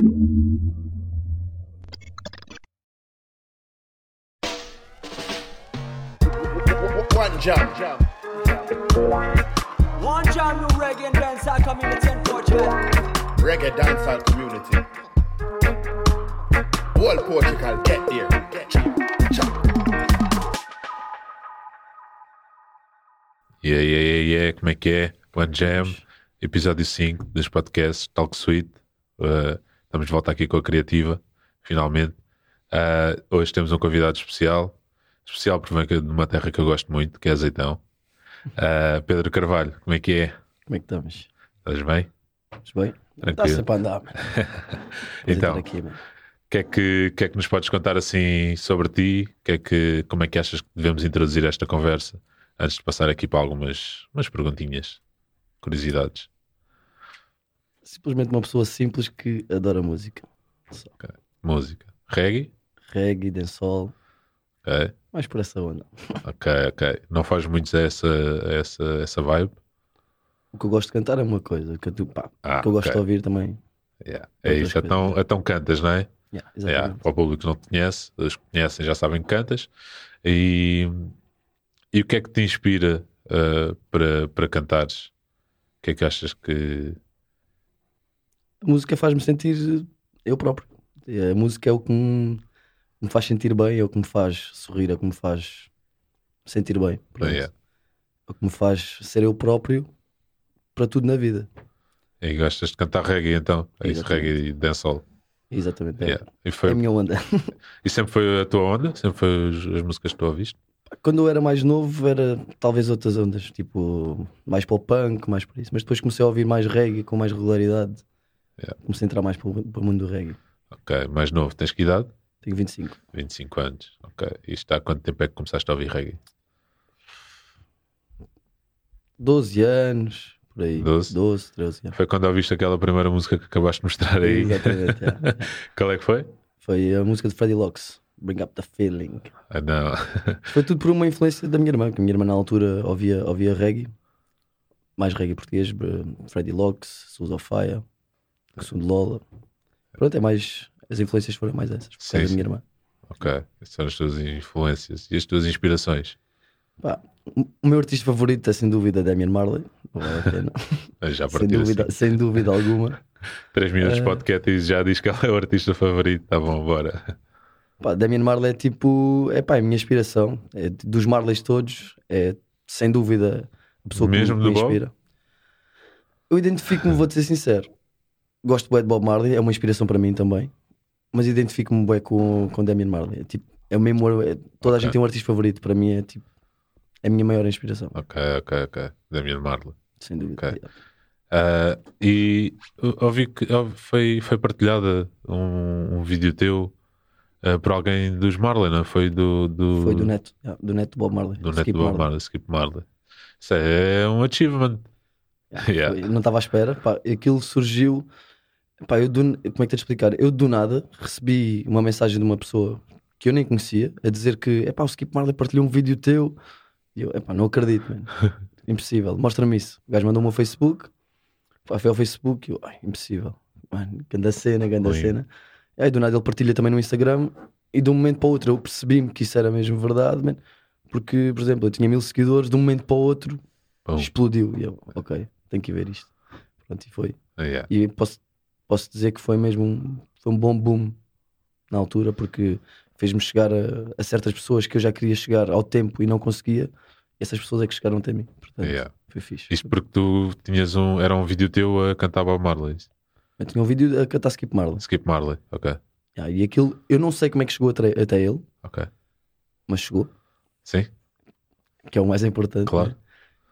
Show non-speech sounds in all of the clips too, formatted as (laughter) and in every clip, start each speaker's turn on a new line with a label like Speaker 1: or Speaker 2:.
Speaker 1: One jam.
Speaker 2: One jam new reggae and dancehall community in Portugal.
Speaker 1: Reggae dancehall community. Whole Portugal, get there. Chop, chop.
Speaker 3: Yeah, yeah, yeah, yeah, como é que é? One Jam, episódio 5 dos podcasts Talk Sweet. Uh, estamos de volta aqui com a Criativa, finalmente. Uh, hoje temos um convidado especial, especial porque vem de uma terra que eu gosto muito, que é Azeitão. Uh, Pedro Carvalho, como é que é?
Speaker 4: Como é que estamos?
Speaker 3: Estás bem?
Speaker 4: Estás bem?
Speaker 3: Tranquilo.
Speaker 4: Está sempre a andar. (laughs)
Speaker 3: Então. O que é que, que é que nos podes contar assim sobre ti? Que é que, como é que achas que devemos introduzir esta conversa? Antes de passar aqui para algumas umas perguntinhas, curiosidades.
Speaker 4: Simplesmente uma pessoa simples que adora música. Só.
Speaker 3: Música. Reggae?
Speaker 4: Reggae, dancehall,
Speaker 3: Ok,
Speaker 4: mais por essa onda. (laughs)
Speaker 3: ok, ok. Não faz muito essa, essa, essa vibe?
Speaker 4: O que eu gosto de cantar é uma coisa, o que eu, pá,
Speaker 3: Ah,
Speaker 4: o que eu gosto
Speaker 3: ok.
Speaker 4: de ouvir também.
Speaker 3: Yeah. É isso, então,
Speaker 4: coisas.
Speaker 3: então cantas, não é?
Speaker 4: Yeah,
Speaker 3: Yeah. Para o público que não te conhece, os que conhecem já sabem que cantas. E, e o que é que te inspira uh, para, para cantares? O que é que achas que.
Speaker 4: A música faz-me sentir eu próprio. A música é o que me, me faz sentir bem, é o que me faz sorrir, é o que me faz sentir bem. Pronto.
Speaker 3: Yeah.
Speaker 4: É o que me faz ser eu próprio para tudo na vida.
Speaker 3: E gostas de cantar reggae então? É isso, reggae e dancehall.
Speaker 4: Exatamente. é-
Speaker 3: Yeah. E,
Speaker 4: É
Speaker 3: foi,
Speaker 4: a minha onda. (laughs)
Speaker 3: e sempre foi a tua onda? Sempre foi as, as músicas que tu ouviste?
Speaker 4: Quando eu era mais novo, era talvez outras ondas, tipo mais para o punk, mais para isso. Mas depois comecei a ouvir mais reggae com mais regularidade.
Speaker 3: Yeah.
Speaker 4: Comecei a entrar mais para o, para o mundo do reggae.
Speaker 3: Ok, mais novo, tens que idade?
Speaker 4: Tenho 25.
Speaker 3: 25 anos. Ok. E isto há quanto tempo é que começaste a ouvir reggae?
Speaker 4: 12 anos, por aí.
Speaker 3: 12?
Speaker 4: 12 13 anos.
Speaker 3: Foi quando ouviste aquela primeira música que acabaste de mostrar aí?
Speaker 4: Exatamente. yeah. (laughs)
Speaker 3: Qual é que foi?
Speaker 4: Foi a música de Freddie Locks, Bring Up the Feeling.
Speaker 3: Ah, não. (laughs)
Speaker 4: Foi tudo por uma influência da minha irmã, que a minha irmã na altura ouvia, ouvia reggae, mais reggae português, eh, Freddie Locks, Souls of Fire, Som de Lola. Pronto, é mais. As influências foram mais essas, por causa da minha irmã.
Speaker 3: ok. Essas são as tuas influências e as tuas inspirações.
Speaker 4: Pá, o meu artista favorito é sem dúvida Damian Marley. Não vale a pena.
Speaker 3: Eu (laughs) Já
Speaker 4: sem, dúvida,
Speaker 3: assim.
Speaker 4: sem dúvida alguma. (laughs)
Speaker 3: 3 minutos de
Speaker 4: Eh.
Speaker 3: podcast e já diz que ela é o artista favorito. Tá bom, bora.
Speaker 4: Pá, Damian Marley é tipo. É pá, é a minha inspiração. É, dos Marleys todos, é sem dúvida a pessoa
Speaker 3: Mesmo
Speaker 4: que me, me inspira. Eu identifico-me, vou-te ser sincero. Gosto bué de Bob Marley, é uma inspiração para mim também. Mas identifico-me bué com, com Damian Marley. É, tipo, é o mesmo. é- toda a
Speaker 3: Ok.
Speaker 4: gente tem um artista favorito. Para mim é tipo. É a minha maior inspiração,
Speaker 3: Ok, ok, ok. Damian Marley.
Speaker 4: sem dúvida.
Speaker 3: Ok. Ah, e ouvi que foi, foi partilhada um, um vídeo teu ah, por alguém dos Marley, não? Foi do, do,
Speaker 4: Foi do neto, yeah, do neto Bob Marley.
Speaker 3: do neto
Speaker 4: Skip
Speaker 3: do Bob
Speaker 4: Marley.
Speaker 3: Marley, Skip Marley. Isso é um achievement. Yeah.
Speaker 4: Foi- não estava à espera. Pá, aquilo surgiu. Pá, eu do- como é que de explicar? Eu do nada recebi uma mensagem de uma pessoa que eu nem conhecia a dizer que epá, o Skip Marley partilhou um vídeo teu. E eu, epá, não acredito, mano. (laughs) impossível, mostra-me isso. O gajo mandou-me ao Facebook. Pá, foi ao Facebook e eu, ai, impossível. Mano, ganda cena,
Speaker 3: Oi.
Speaker 4: cena. E aí do nada ele partilha também no Instagram e de um momento para o outro eu percebi-me que isso era mesmo verdade, mano. Porque, por exemplo, eu tinha mil seguidores, de um momento para o outro
Speaker 3: Bom,
Speaker 4: explodiu. E eu, ok, tenho que ver isto. Pronto, e foi.
Speaker 3: yeah.
Speaker 4: E posso, posso dizer que foi mesmo um, foi um bom boom na altura, porque fez-me chegar a, a certas pessoas que eu já queria chegar ao tempo e não conseguia. Essas pessoas é que chegaram até mim. Portanto,
Speaker 3: Yeah.
Speaker 4: foi fixe.
Speaker 3: Isto porque tu tinhas um. Era um vídeo teu a cantar Bob Marley.
Speaker 4: Eu tinha um vídeo a cantar Skip Marley.
Speaker 3: Skip Marley, ok.
Speaker 4: Ah, e aquilo, eu não sei como é que chegou até, até ele,
Speaker 3: Ok.
Speaker 4: mas chegou,
Speaker 3: Sim?
Speaker 4: que é o mais importante.
Speaker 3: Claro.
Speaker 4: né?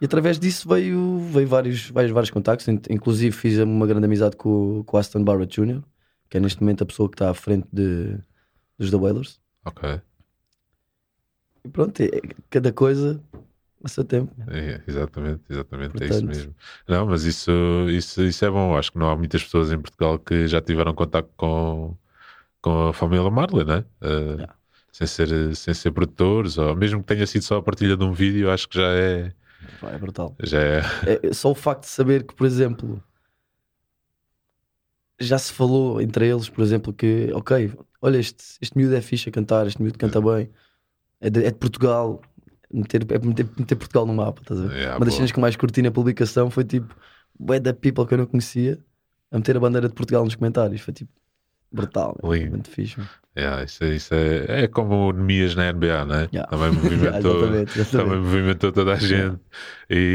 Speaker 4: E através disso veio, veio vários, vários, vários contactos. In- Inclusive fiz uma grande amizade com, com o Aston Barrett Jr., que é neste momento a pessoa que está à frente de, dos The Wailers.
Speaker 3: Ok.
Speaker 4: E pronto, é, cada coisa a seu tempo.
Speaker 3: É, exatamente, exatamente, é isso
Speaker 4: Portanto-
Speaker 3: mesmo. Não, mas isso, isso, isso é bom. Acho que não há muitas pessoas em Portugal que já tiveram contato com, com a família Marley, né? Uh,
Speaker 4: Yeah.
Speaker 3: sem, ser, sem ser produtores, ou mesmo que tenha sido só a partilha de um vídeo, acho que já é.
Speaker 4: Pá, é brutal.
Speaker 3: Já é
Speaker 4: É, é só o facto de saber que, por exemplo, já se falou entre eles, por exemplo, que, ok, olha, este, este miúdo é fixe a cantar, este miúdo canta bem, é de, é de Portugal, meter, é meter, meter Portugal no mapa, estás a ver?
Speaker 3: Yeah,
Speaker 4: Uma das
Speaker 3: boa.
Speaker 4: cenas que mais curti na publicação foi tipo, bué da people que eu não conhecia a meter a bandeira de Portugal nos comentários, foi tipo, brutal.
Speaker 3: Lindo.
Speaker 4: muito fixe.
Speaker 3: Yeah, isso, é- isso é, é como o Nemias na NBA, né?
Speaker 4: Yeah.
Speaker 3: Também (laughs) movimentou,
Speaker 4: Exatamente, exatamente.
Speaker 3: também movimentou toda a gente.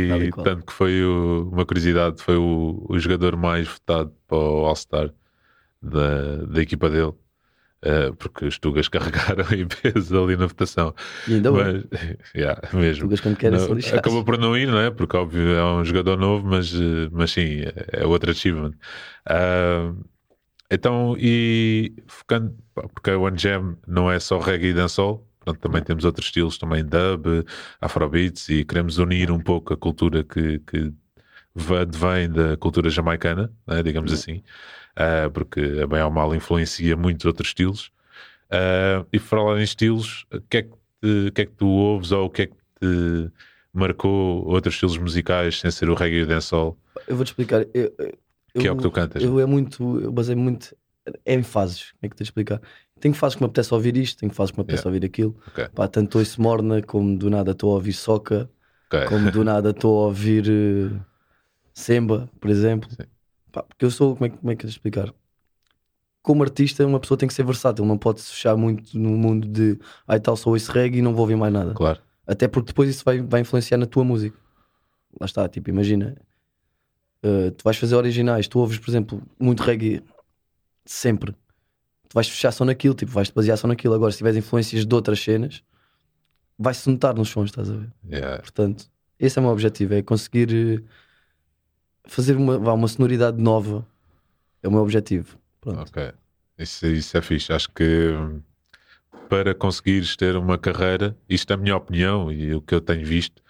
Speaker 4: Tal
Speaker 3: E tanto que foi o- uma curiosidade, foi o, o jogador mais votado para o All-Star da, da equipa dele. eh, porque os Tugas (laughs) carregaram em peso ali na votação.
Speaker 4: E ainda bem,
Speaker 3: Mas, (laughs) yeah, mesmo.
Speaker 4: Tugas quando querem
Speaker 3: Não,
Speaker 4: se
Speaker 3: acabou por não ir, não é? Porque óbvio é um jogador novo, mas, eh, mas sim, é- é outro achievement. Ah, então, e focando, porque a One Jam não é só reggae e dancehall, portanto, também temos outros estilos, também dub, afrobeats, e queremos unir um pouco a cultura que, que advém da cultura jamaicana, né, digamos assim, ah, porque a bem ou mal influencia muitos outros estilos. Ah, e por falar em estilos, o que, é que que é que tu ouves ou o que é que te marcou outros estilos musicais sem ser o reggae e o dancehall?
Speaker 4: Eu vou-te explicar. Eu, eu,
Speaker 3: Que é o que tu cantas,
Speaker 4: Eu é muito. Eu basei muito. É em fases. Como é que te explicar? Tenho fases que me apetece ouvir isto, tenho fases que me apetece
Speaker 3: Yeah.
Speaker 4: ouvir aquilo.
Speaker 3: Ok.
Speaker 4: Pá, tanto ouço morna, como do nada estou a ouvir soca,
Speaker 3: Ok.
Speaker 4: como do nada estou a ouvir eh, semba, por exemplo. Pá, porque eu sou. Como é, que- como é que eu te explicar? Como artista, uma pessoa tem que ser versátil, não pode se fechar muito no mundo de ai tal, só ouço reggae e não vou ouvir mais nada.
Speaker 3: Claro.
Speaker 4: Até porque depois isso vai, vai influenciar na tua música. Lá está, tipo, imagina, uh, tu vais fazer originais, tu ouves, por exemplo, muito reggae sempre. Tu vais fechar só naquilo, tipo, vais te basear só naquilo. Agora, se tiveres influências de outras cenas, vai-se notar nos sons, estás a ver?
Speaker 3: Yeah.
Speaker 4: Portanto, esse é o meu objetivo: é conseguir uh, fazer uma, uma sonoridade nova. É o meu objetivo. Pronto.
Speaker 3: Ok. Isso, isso é fixe. Acho que para conseguires ter uma carreira, isto é a minha opinião e o que eu tenho visto,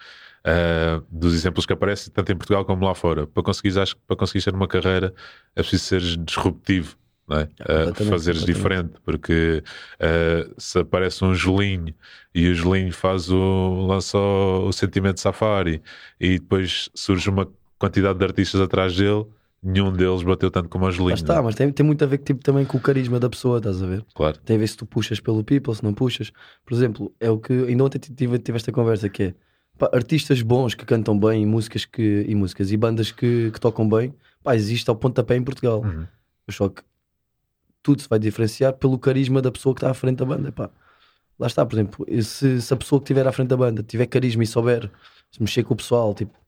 Speaker 3: ah, dos exemplos que aparecem tanto em Portugal como lá fora, para conseguires, acho para conseguires ter uma carreira é preciso seres disruptivo. Não é? Ah,
Speaker 4: completamente,
Speaker 3: fazeres diferente, porque ah, se aparece um Julinho e o Julinho faz o, lança o, o sentimento safari e depois surge uma quantidade de artistas atrás dele, nenhum deles bateu tanto como o Julinho.
Speaker 4: Lá está,
Speaker 3: é?
Speaker 4: mas tem, tem muito a ver tipo, também com o carisma da pessoa, estás a ver?
Speaker 3: Claro.
Speaker 4: tem a ver se tu puxas pelo people, se não puxas. Por exemplo, é o que ainda ontem tive, tive esta conversa que é pá, artistas bons que cantam bem e músicas que e músicas e bandas que, que tocam bem, pá, existe ao pontapé em Portugal.
Speaker 3: Uhum.
Speaker 4: Só que tudo se vai diferenciar pelo carisma da pessoa que está à frente da banda. Pá. Lá está, por exemplo, se, se a pessoa que estiver à frente da banda tiver carisma e souber se mexer com o pessoal, tipo,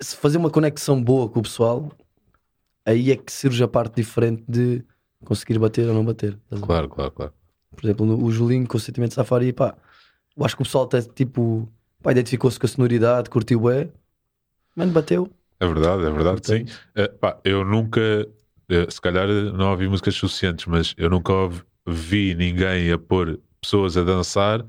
Speaker 4: se fazer uma conexão boa com o pessoal, aí é que surge a parte diferente de conseguir bater ou não bater.
Speaker 3: Claro, claro, claro.
Speaker 4: Por exemplo, o Julinho com o sentimento de Safari, pá, eu acho que o pessoal até tipo, pá, identificou-se com a sonoridade, curtiu é, mano, bateu.
Speaker 3: É verdade, é verdade,
Speaker 4: Portanto,
Speaker 3: sim. Eh, pá, eu nunca, eh, se calhar não ouvi músicas suficientes, mas eu nunca ouvi, vi ninguém a pôr pessoas a dançar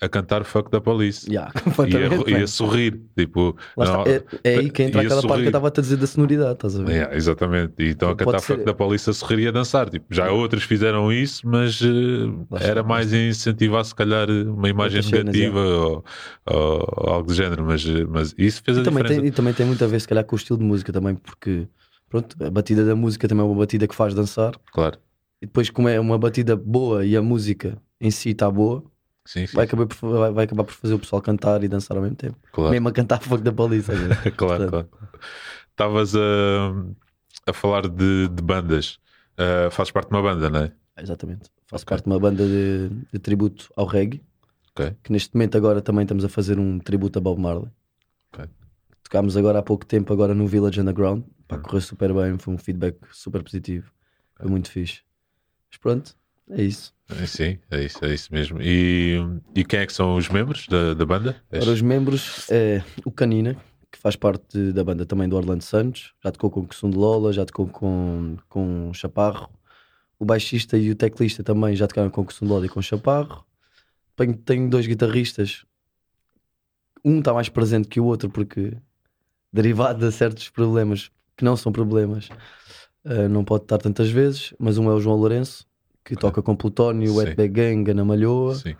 Speaker 3: a cantar Fuck da Police.
Speaker 4: Yeah, (laughs)
Speaker 3: E, a, e a sorrir, tipo, não-
Speaker 4: é, é aí que entra
Speaker 3: a
Speaker 4: aquela parte que eu estava a dizer da sonoridade, estás a ver?
Speaker 3: Yeah, exatamente, e então a cantar
Speaker 4: ser-
Speaker 3: Fuck da Police a sorrir e a dançar. Tipo, já outros fizeram isso, mas
Speaker 4: está,
Speaker 3: era mais em incentivar, se calhar, uma imagem
Speaker 4: cenas,
Speaker 3: negativa ou, ou- ou algo do género. Mas, eh, mas isso fez a
Speaker 4: E também,
Speaker 3: diferença.
Speaker 4: tem, e também tem muito a ver, se calhar, com o estilo de música também, porque pronto, a batida da música também é uma batida que faz dançar,
Speaker 3: Claro,
Speaker 4: e depois, como é uma batida boa e a música em si está boa,
Speaker 3: sim, sim,
Speaker 4: vai acabar, por, vai, vai acabar por fazer o pessoal cantar e dançar ao mesmo tempo.
Speaker 3: claro.
Speaker 4: Mesmo a cantar fogo da baliza. ver? (laughs)
Speaker 3: claro, claro. Estavas a, a falar de, de bandas. Uh, fazes parte de uma banda, não é?
Speaker 4: Exatamente. Faço
Speaker 3: Ok.
Speaker 4: parte de uma banda de, de tributo ao reggae,
Speaker 3: Ok.
Speaker 4: que neste momento agora também estamos a fazer um tributo a Bob Marley.
Speaker 3: Ok.
Speaker 4: Tocámos agora há pouco tempo agora no Village Underground. Pá,
Speaker 3: Hum.
Speaker 4: correu super bem, foi um feedback super positivo. Foi muito fixe. Mas pronto, é isso.
Speaker 3: É, Sim, é isso, é isso mesmo. E, e quem é que são os membros da, da banda?
Speaker 4: Para os membros, é o Canina, que faz parte da banda também do Orlando Santos. Já tocou com o Kusum de Lola, já tocou com, com o Chaparro. O baixista e o teclista também já tocaram com o Kusum de Lola e com o Chaparro. Tenho, tenho dois guitarristas. Um está mais presente que o outro porque, derivado de certos problemas que não são problemas, eh, não pode estar tantas vezes. Mas um é o João Lourenço, que toca com Plutónio,
Speaker 3: Sim.
Speaker 4: Wetback Gang, Ana Malhoa
Speaker 3: Sim,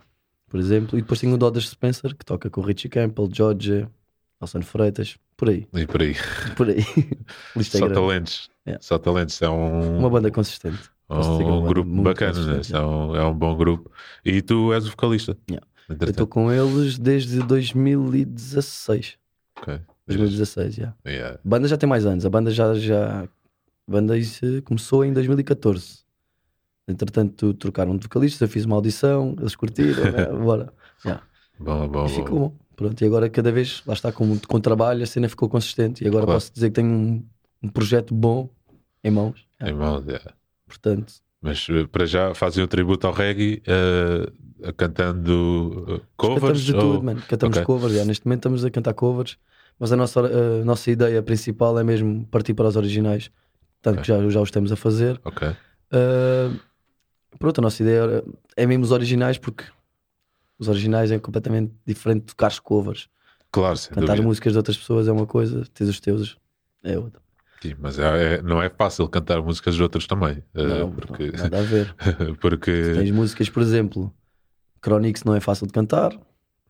Speaker 4: por exemplo, e depois tem o Dodge Spencer que toca com Richie Campbell, George, Nelson Freitas, por aí,
Speaker 3: e por aí.
Speaker 4: por aí. (laughs) É
Speaker 3: Só
Speaker 4: grande.
Speaker 3: talentos.
Speaker 4: Yeah.
Speaker 3: Só Talentos é um,
Speaker 4: Uma banda consistente. É uma
Speaker 3: um
Speaker 4: banda
Speaker 3: grupo bacana, né? é, um, é um bom grupo. E tu és o vocalista.
Speaker 4: Yeah. Eu estou com eles desde 2016.
Speaker 3: ok.
Speaker 4: 2016, já.
Speaker 3: Yeah.
Speaker 4: A banda já tem mais anos. A banda já. já... A banda começou em 2014. Entretanto, trocaram de vocalistas. Eu fiz uma audição, eles curtiram. né? (laughs) Bora. Yeah.
Speaker 3: Bom, bom,
Speaker 4: E ficou bom. Pronto, e agora cada vez, lá está, com, com trabalho, a cena ficou consistente. E agora
Speaker 3: Claro.
Speaker 4: posso dizer que tenho um, um projeto bom em mãos.
Speaker 3: Em mãos, yeah.
Speaker 4: Portanto,
Speaker 3: Mas eh, para já fazem o tributo ao reggae eh, cantando eh, covers?
Speaker 4: cantamos de
Speaker 3: ou-
Speaker 4: tudo, mano. Cantamos
Speaker 3: Ok.
Speaker 4: covers. já. Neste momento estamos a cantar covers. Mas a nossa, a nossa ideia principal é mesmo partir para os originais. Tanto que já, já os estamos a fazer.
Speaker 3: Ok.
Speaker 4: Uh, pronto, a nossa ideia era- é mesmo os originais, porque os originais é completamente diferente de tocar covers.
Speaker 3: Claro, sem
Speaker 4: Cantar músicas de outras pessoas é uma coisa, tens os teus é outra.
Speaker 3: Sim, mas é- é- não é fácil cantar músicas de outros também. eh,
Speaker 4: Não,
Speaker 3: porque,
Speaker 4: não, nada a ver. (laughs)
Speaker 3: porque
Speaker 4: Tens músicas, por exemplo, Chronix não é fácil de cantar,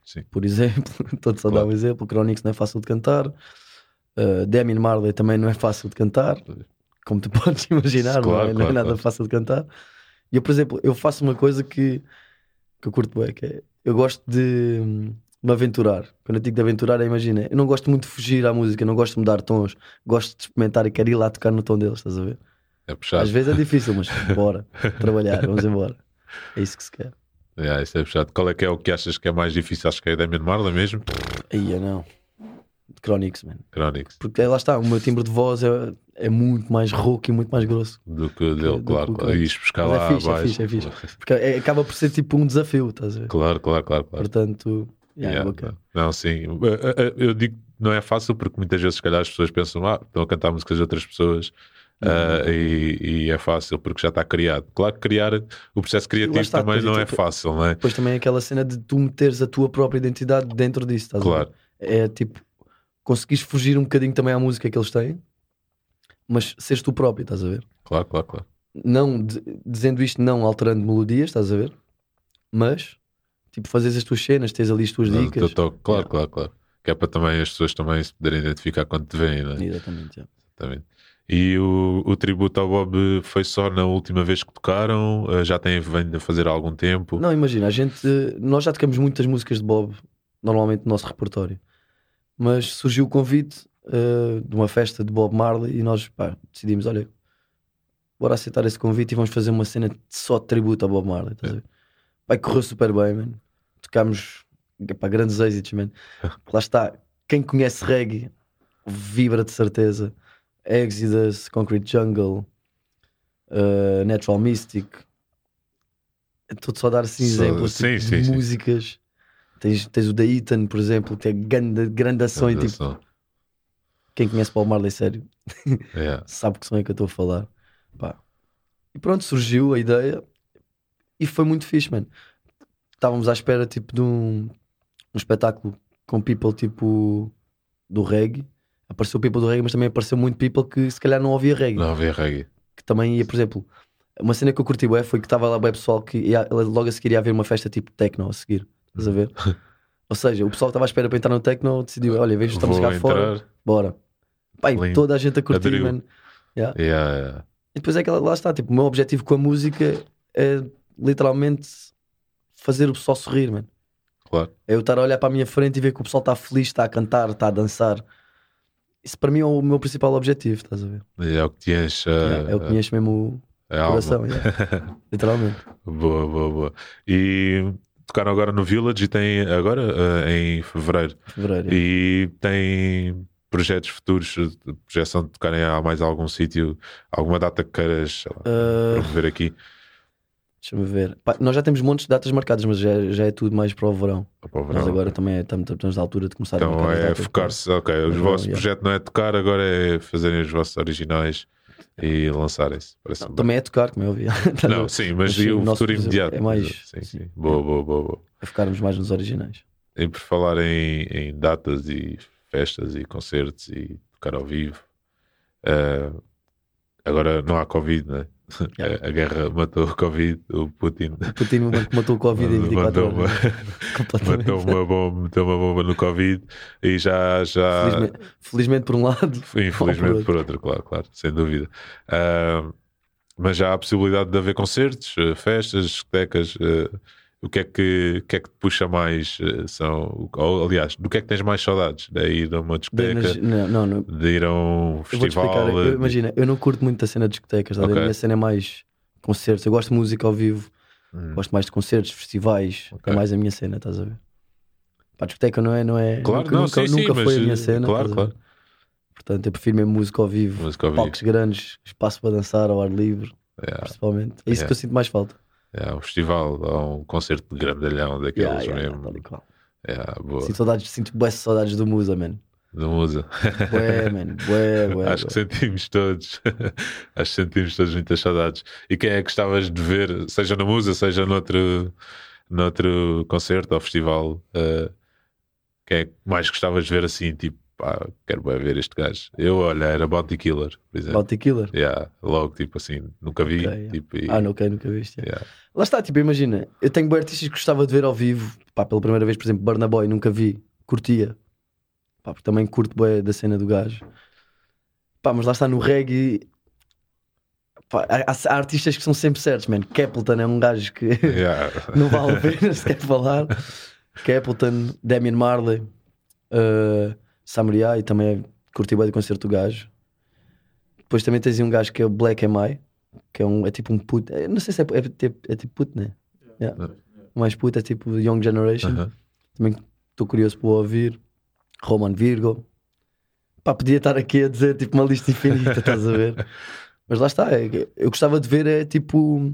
Speaker 3: Sim.
Speaker 4: por exemplo. (laughs) Estou só a dar
Speaker 3: Claro.
Speaker 4: um exemplo. Chronix não é fácil de cantar. Uh, Demi Marley também não é fácil de cantar, como tu (laughs) podes imaginar, não,
Speaker 3: Claro,
Speaker 4: é, não
Speaker 3: claro,
Speaker 4: é nada
Speaker 3: claro.
Speaker 4: fácil de cantar. E eu, por exemplo, eu faço uma coisa que, que eu curto bem, que é, eu gosto de me aventurar. Quando eu digo de aventurar, é, imagina, eu não gosto muito de fugir à música, não gosto de mudar tons, gosto de experimentar e quero ir lá tocar no tom deles, estás a ver?
Speaker 3: é puxado.
Speaker 4: Às vezes é difícil, mas (laughs) bora, trabalhar, vamos embora. É isso que se quer.
Speaker 3: Yeah, isso é puxado. Qual é que é o que achas que é mais difícil? Acho que é Damien Marley mesmo?
Speaker 4: Aí eu não. De Chronix, mano.
Speaker 3: Chronix.
Speaker 4: Porque lá está, o meu timbre de voz é, é muito mais rouco e muito mais grosso.
Speaker 3: Do que o dele,
Speaker 4: do
Speaker 3: claro.
Speaker 4: que
Speaker 3: claro.
Speaker 4: Chronix.
Speaker 3: Isto buscar
Speaker 4: Mas
Speaker 3: lá
Speaker 4: é fixe, é fixe, é fixe. Porque é- acaba por ser tipo um desafio, estás a ver?
Speaker 3: Claro, claro, claro. claro.
Speaker 4: Portanto, yeah, é
Speaker 3: Yeah.
Speaker 4: bacana.
Speaker 3: Não, sim. Eh, eh, Eu digo que não é fácil porque muitas vezes, se calhar, as pessoas pensam, ah, estão a cantar músicas de outras pessoas ah, e, e é fácil porque já está criado. Claro que criar o processo criativo
Speaker 4: está,
Speaker 3: também não
Speaker 4: e
Speaker 3: é
Speaker 4: tu-
Speaker 3: fácil, não é?
Speaker 4: Depois também é aquela cena de tu meteres a tua própria identidade dentro disso, estás a
Speaker 3: Claro.
Speaker 4: ver? É tipo, conseguires fugir um bocadinho também à música que eles têm, mas seres tu próprio, estás a ver?
Speaker 3: Claro, claro, claro.
Speaker 4: Não, de- dizendo isto, não alterando melodias, estás a ver? Mas, tipo, fazes as tuas cenas, tens ali as tuas
Speaker 3: Não,
Speaker 4: dicas.
Speaker 3: tô- tô- claro,
Speaker 4: Yeah.
Speaker 3: claro, claro. Que é para também as pessoas também se poderem identificar quando te veem, não é?
Speaker 4: Exatamente, yeah.
Speaker 3: Exatamente. E o, o tributo ao Bob foi só na última vez que tocaram? Eh, Já tem vem a fazer há algum tempo?
Speaker 4: Não, imagina, a gente, nós já tocamos muitas músicas de Bob, normalmente no nosso repertório, mas surgiu o convite eh, de uma festa de Bob Marley e nós pá, decidimos: olha, bora aceitar esse convite e vamos fazer uma cena só de tributo a Bob Marley. estás ver? Vai, correu super bem, mano. Tocámos pá, grandes êxitos, mano. (laughs) Lá está, quem conhece reggae vibra de certeza. Exodus, Concrete Jungle, eh, Natural Mystic. Estou só a dar assim exemplos
Speaker 3: sim,
Speaker 4: tipo,
Speaker 3: sim.
Speaker 4: músicas. Tens, tens o da Ethan, por exemplo, que é grande, grande ação. E, tipo,
Speaker 3: Atenção.
Speaker 4: quem conhece Paul Marley sério (laughs)
Speaker 3: Yeah.
Speaker 4: sabe que som é que eu estou a falar. Pá. E pronto, surgiu a ideia e foi muito fixe, mano. Estávamos à espera tipo de um, um espetáculo com people tipo do reggae. Apareceu people do reggae, mas também apareceu muito people que se calhar não ouvia reggae.
Speaker 3: Não havia reggae.
Speaker 4: Que também ia, por exemplo, uma cena que eu curti bué foi que estava lá bué pessoal que ia, logo a seguir ia haver uma festa tipo techno a seguir. Estás a ver? Ou seja, o pessoal que estava à espera para entrar no techno decidiu: olha, de estamos
Speaker 3: Vou
Speaker 4: cá fora,
Speaker 3: entrar.
Speaker 4: bora. Pá, e
Speaker 3: Lindo.
Speaker 4: toda a gente a curtir,
Speaker 3: Aderiu.
Speaker 4: mano. Yeah.
Speaker 3: Yeah, yeah.
Speaker 4: E depois é que lá- está, tipo, o meu objetivo com a música é literalmente fazer o pessoal sorrir, mano.
Speaker 3: Claro.
Speaker 4: É eu estar a olhar para a minha frente e ver que o pessoal está feliz, está a cantar, está a dançar. Isso para mim é o meu principal objetivo, estás a ver?
Speaker 3: É o que te enche
Speaker 4: é, é o que me enche mesmo o coração, (laughs) literalmente.
Speaker 3: Boa, boa, boa. E tocaram agora no Village e tem agora eh, em fevereiro.
Speaker 4: Fevereiro.
Speaker 3: E tem projetos futuros, projeção de tocarem a mais algum sítio, alguma data que queiras lá,
Speaker 4: Ah,
Speaker 3: promover aqui
Speaker 4: Deixa-me ver. Pá, nós já temos montes de datas marcadas, mas já, já é tudo mais para o verão.
Speaker 3: para o verão.
Speaker 4: agora também é- estamos, estamos na altura de começar a
Speaker 3: Então
Speaker 4: marcar as
Speaker 3: é focar-se, ok, o vosso
Speaker 4: yeah.
Speaker 3: projeto não é tocar, agora é fazerem os vossos originais e lançarem-se.
Speaker 4: Também é tocar, como é óbvio. (laughs)
Speaker 3: Não, sim, mas,
Speaker 4: Mas
Speaker 3: e o
Speaker 4: o
Speaker 3: futuro
Speaker 4: projeto
Speaker 3: imediato?
Speaker 4: é mais-
Speaker 3: Sim, sim.
Speaker 4: sim.
Speaker 3: Boa, boa, boa, boa.
Speaker 4: a focarmos mais nos originais.
Speaker 3: E por falar em, em datas e festas e concertos e tocar ao vivo, eh, Agora não há Covid, né? (laughs) A, a guerra matou o Covid, o Putin
Speaker 4: Putin matou o Covid em (laughs) 24
Speaker 3: Mandou
Speaker 4: horas.
Speaker 3: uma-
Speaker 4: né? (laughs) Completamente.
Speaker 3: matou uma, bomba, meteu uma bomba no Covid e já. já
Speaker 4: Felizmente, felizmente por um lado.
Speaker 3: Infelizmente
Speaker 4: por
Speaker 3: por outro, claro, claro, sem dúvida. Ah, mas já há a possibilidade de haver concertos, eh, festas, discotecas. eh, o que é que, o que é que te puxa mais? eh, São, ou, aliás, do que é que tens mais saudades? De ir a uma discoteca,
Speaker 4: não, não, não.
Speaker 3: de ir a um festival?
Speaker 4: Eu- imagina, eu não curto muito a cena de discotecas. tá a minha cena é mais concertos. Eu gosto de música ao vivo.
Speaker 3: Hum.
Speaker 4: Gosto mais de concertos, festivais.
Speaker 3: Ok.
Speaker 4: É mais a minha cena, estás a ver? A discoteca não é. Não é
Speaker 3: Claro,
Speaker 4: nunca,
Speaker 3: não,
Speaker 4: nunca,
Speaker 3: sim, sim,
Speaker 4: nunca
Speaker 3: mas,
Speaker 4: foi a minha cena.
Speaker 3: claro, claro.
Speaker 4: Portanto, eu prefiro mesmo música ao vivo.
Speaker 3: Música ao vivo.
Speaker 4: Palcos grandes, espaço para dançar ao ar livre,
Speaker 3: Yeah,
Speaker 4: principalmente. É isso
Speaker 3: Yeah.
Speaker 4: que eu sinto mais falta.
Speaker 3: Yeah, um festival, há um concerto de grandalhão daqueles
Speaker 4: Yeah, yeah,
Speaker 3: mesmo.
Speaker 4: qual.
Speaker 3: Yeah, boa.
Speaker 4: Sinto, saudades, sinto boas saudades do Musa, man.
Speaker 3: Não usa.
Speaker 4: Bué, man. Bué, (laughs) bué.
Speaker 3: Acho que sentimos todos. (laughs) Acho que sentimos todos muitas saudades. E quem é que gostavas de ver, seja na Musa, seja noutro, noutro concerto ou festival? eh, quem é que mais gostavas de ver assim? Tipo, pá, quero bem ver este gajo. Eu, olha, era Bounty Killer, por exemplo.
Speaker 4: Bounty Killer.
Speaker 3: Yeah, logo, tipo assim, nunca vi.
Speaker 4: Ok, yeah.
Speaker 3: tipo, e-
Speaker 4: Ah, ok, nunca viste. yeah.
Speaker 3: yeah.
Speaker 4: Lá está, tipo, imagina, eu tenho bem artistas que gostava de ver ao vivo, pá, pela primeira vez, por exemplo, Burna Boy, nunca vi, curtia, pá, porque também curto bem da cena do gajo, pá, mas lá está no reggae, pá, há, há artistas que são sempre certos, man. Capleton é um gajo que (laughs)
Speaker 3: Yeah.
Speaker 4: não vale a pena sequer falar, (laughs) Capleton, Damian Marley, uh, Samurai, também é, curti bem do concerto do gajo, depois também tens aí um gajo que é o Black M.I., que é, um, é tipo um puto, é- não sei se é, é, tipo- é tipo puto, né? Yeah. O mais puto é tipo Young Generation.
Speaker 3: Aham.
Speaker 4: Também estou curioso para ouvir. Roman Virgo. Pá, podia estar aqui a dizer tipo uma lista infinita, estás a ver? (laughs) Mas lá está. é eu gostava de ver é tipo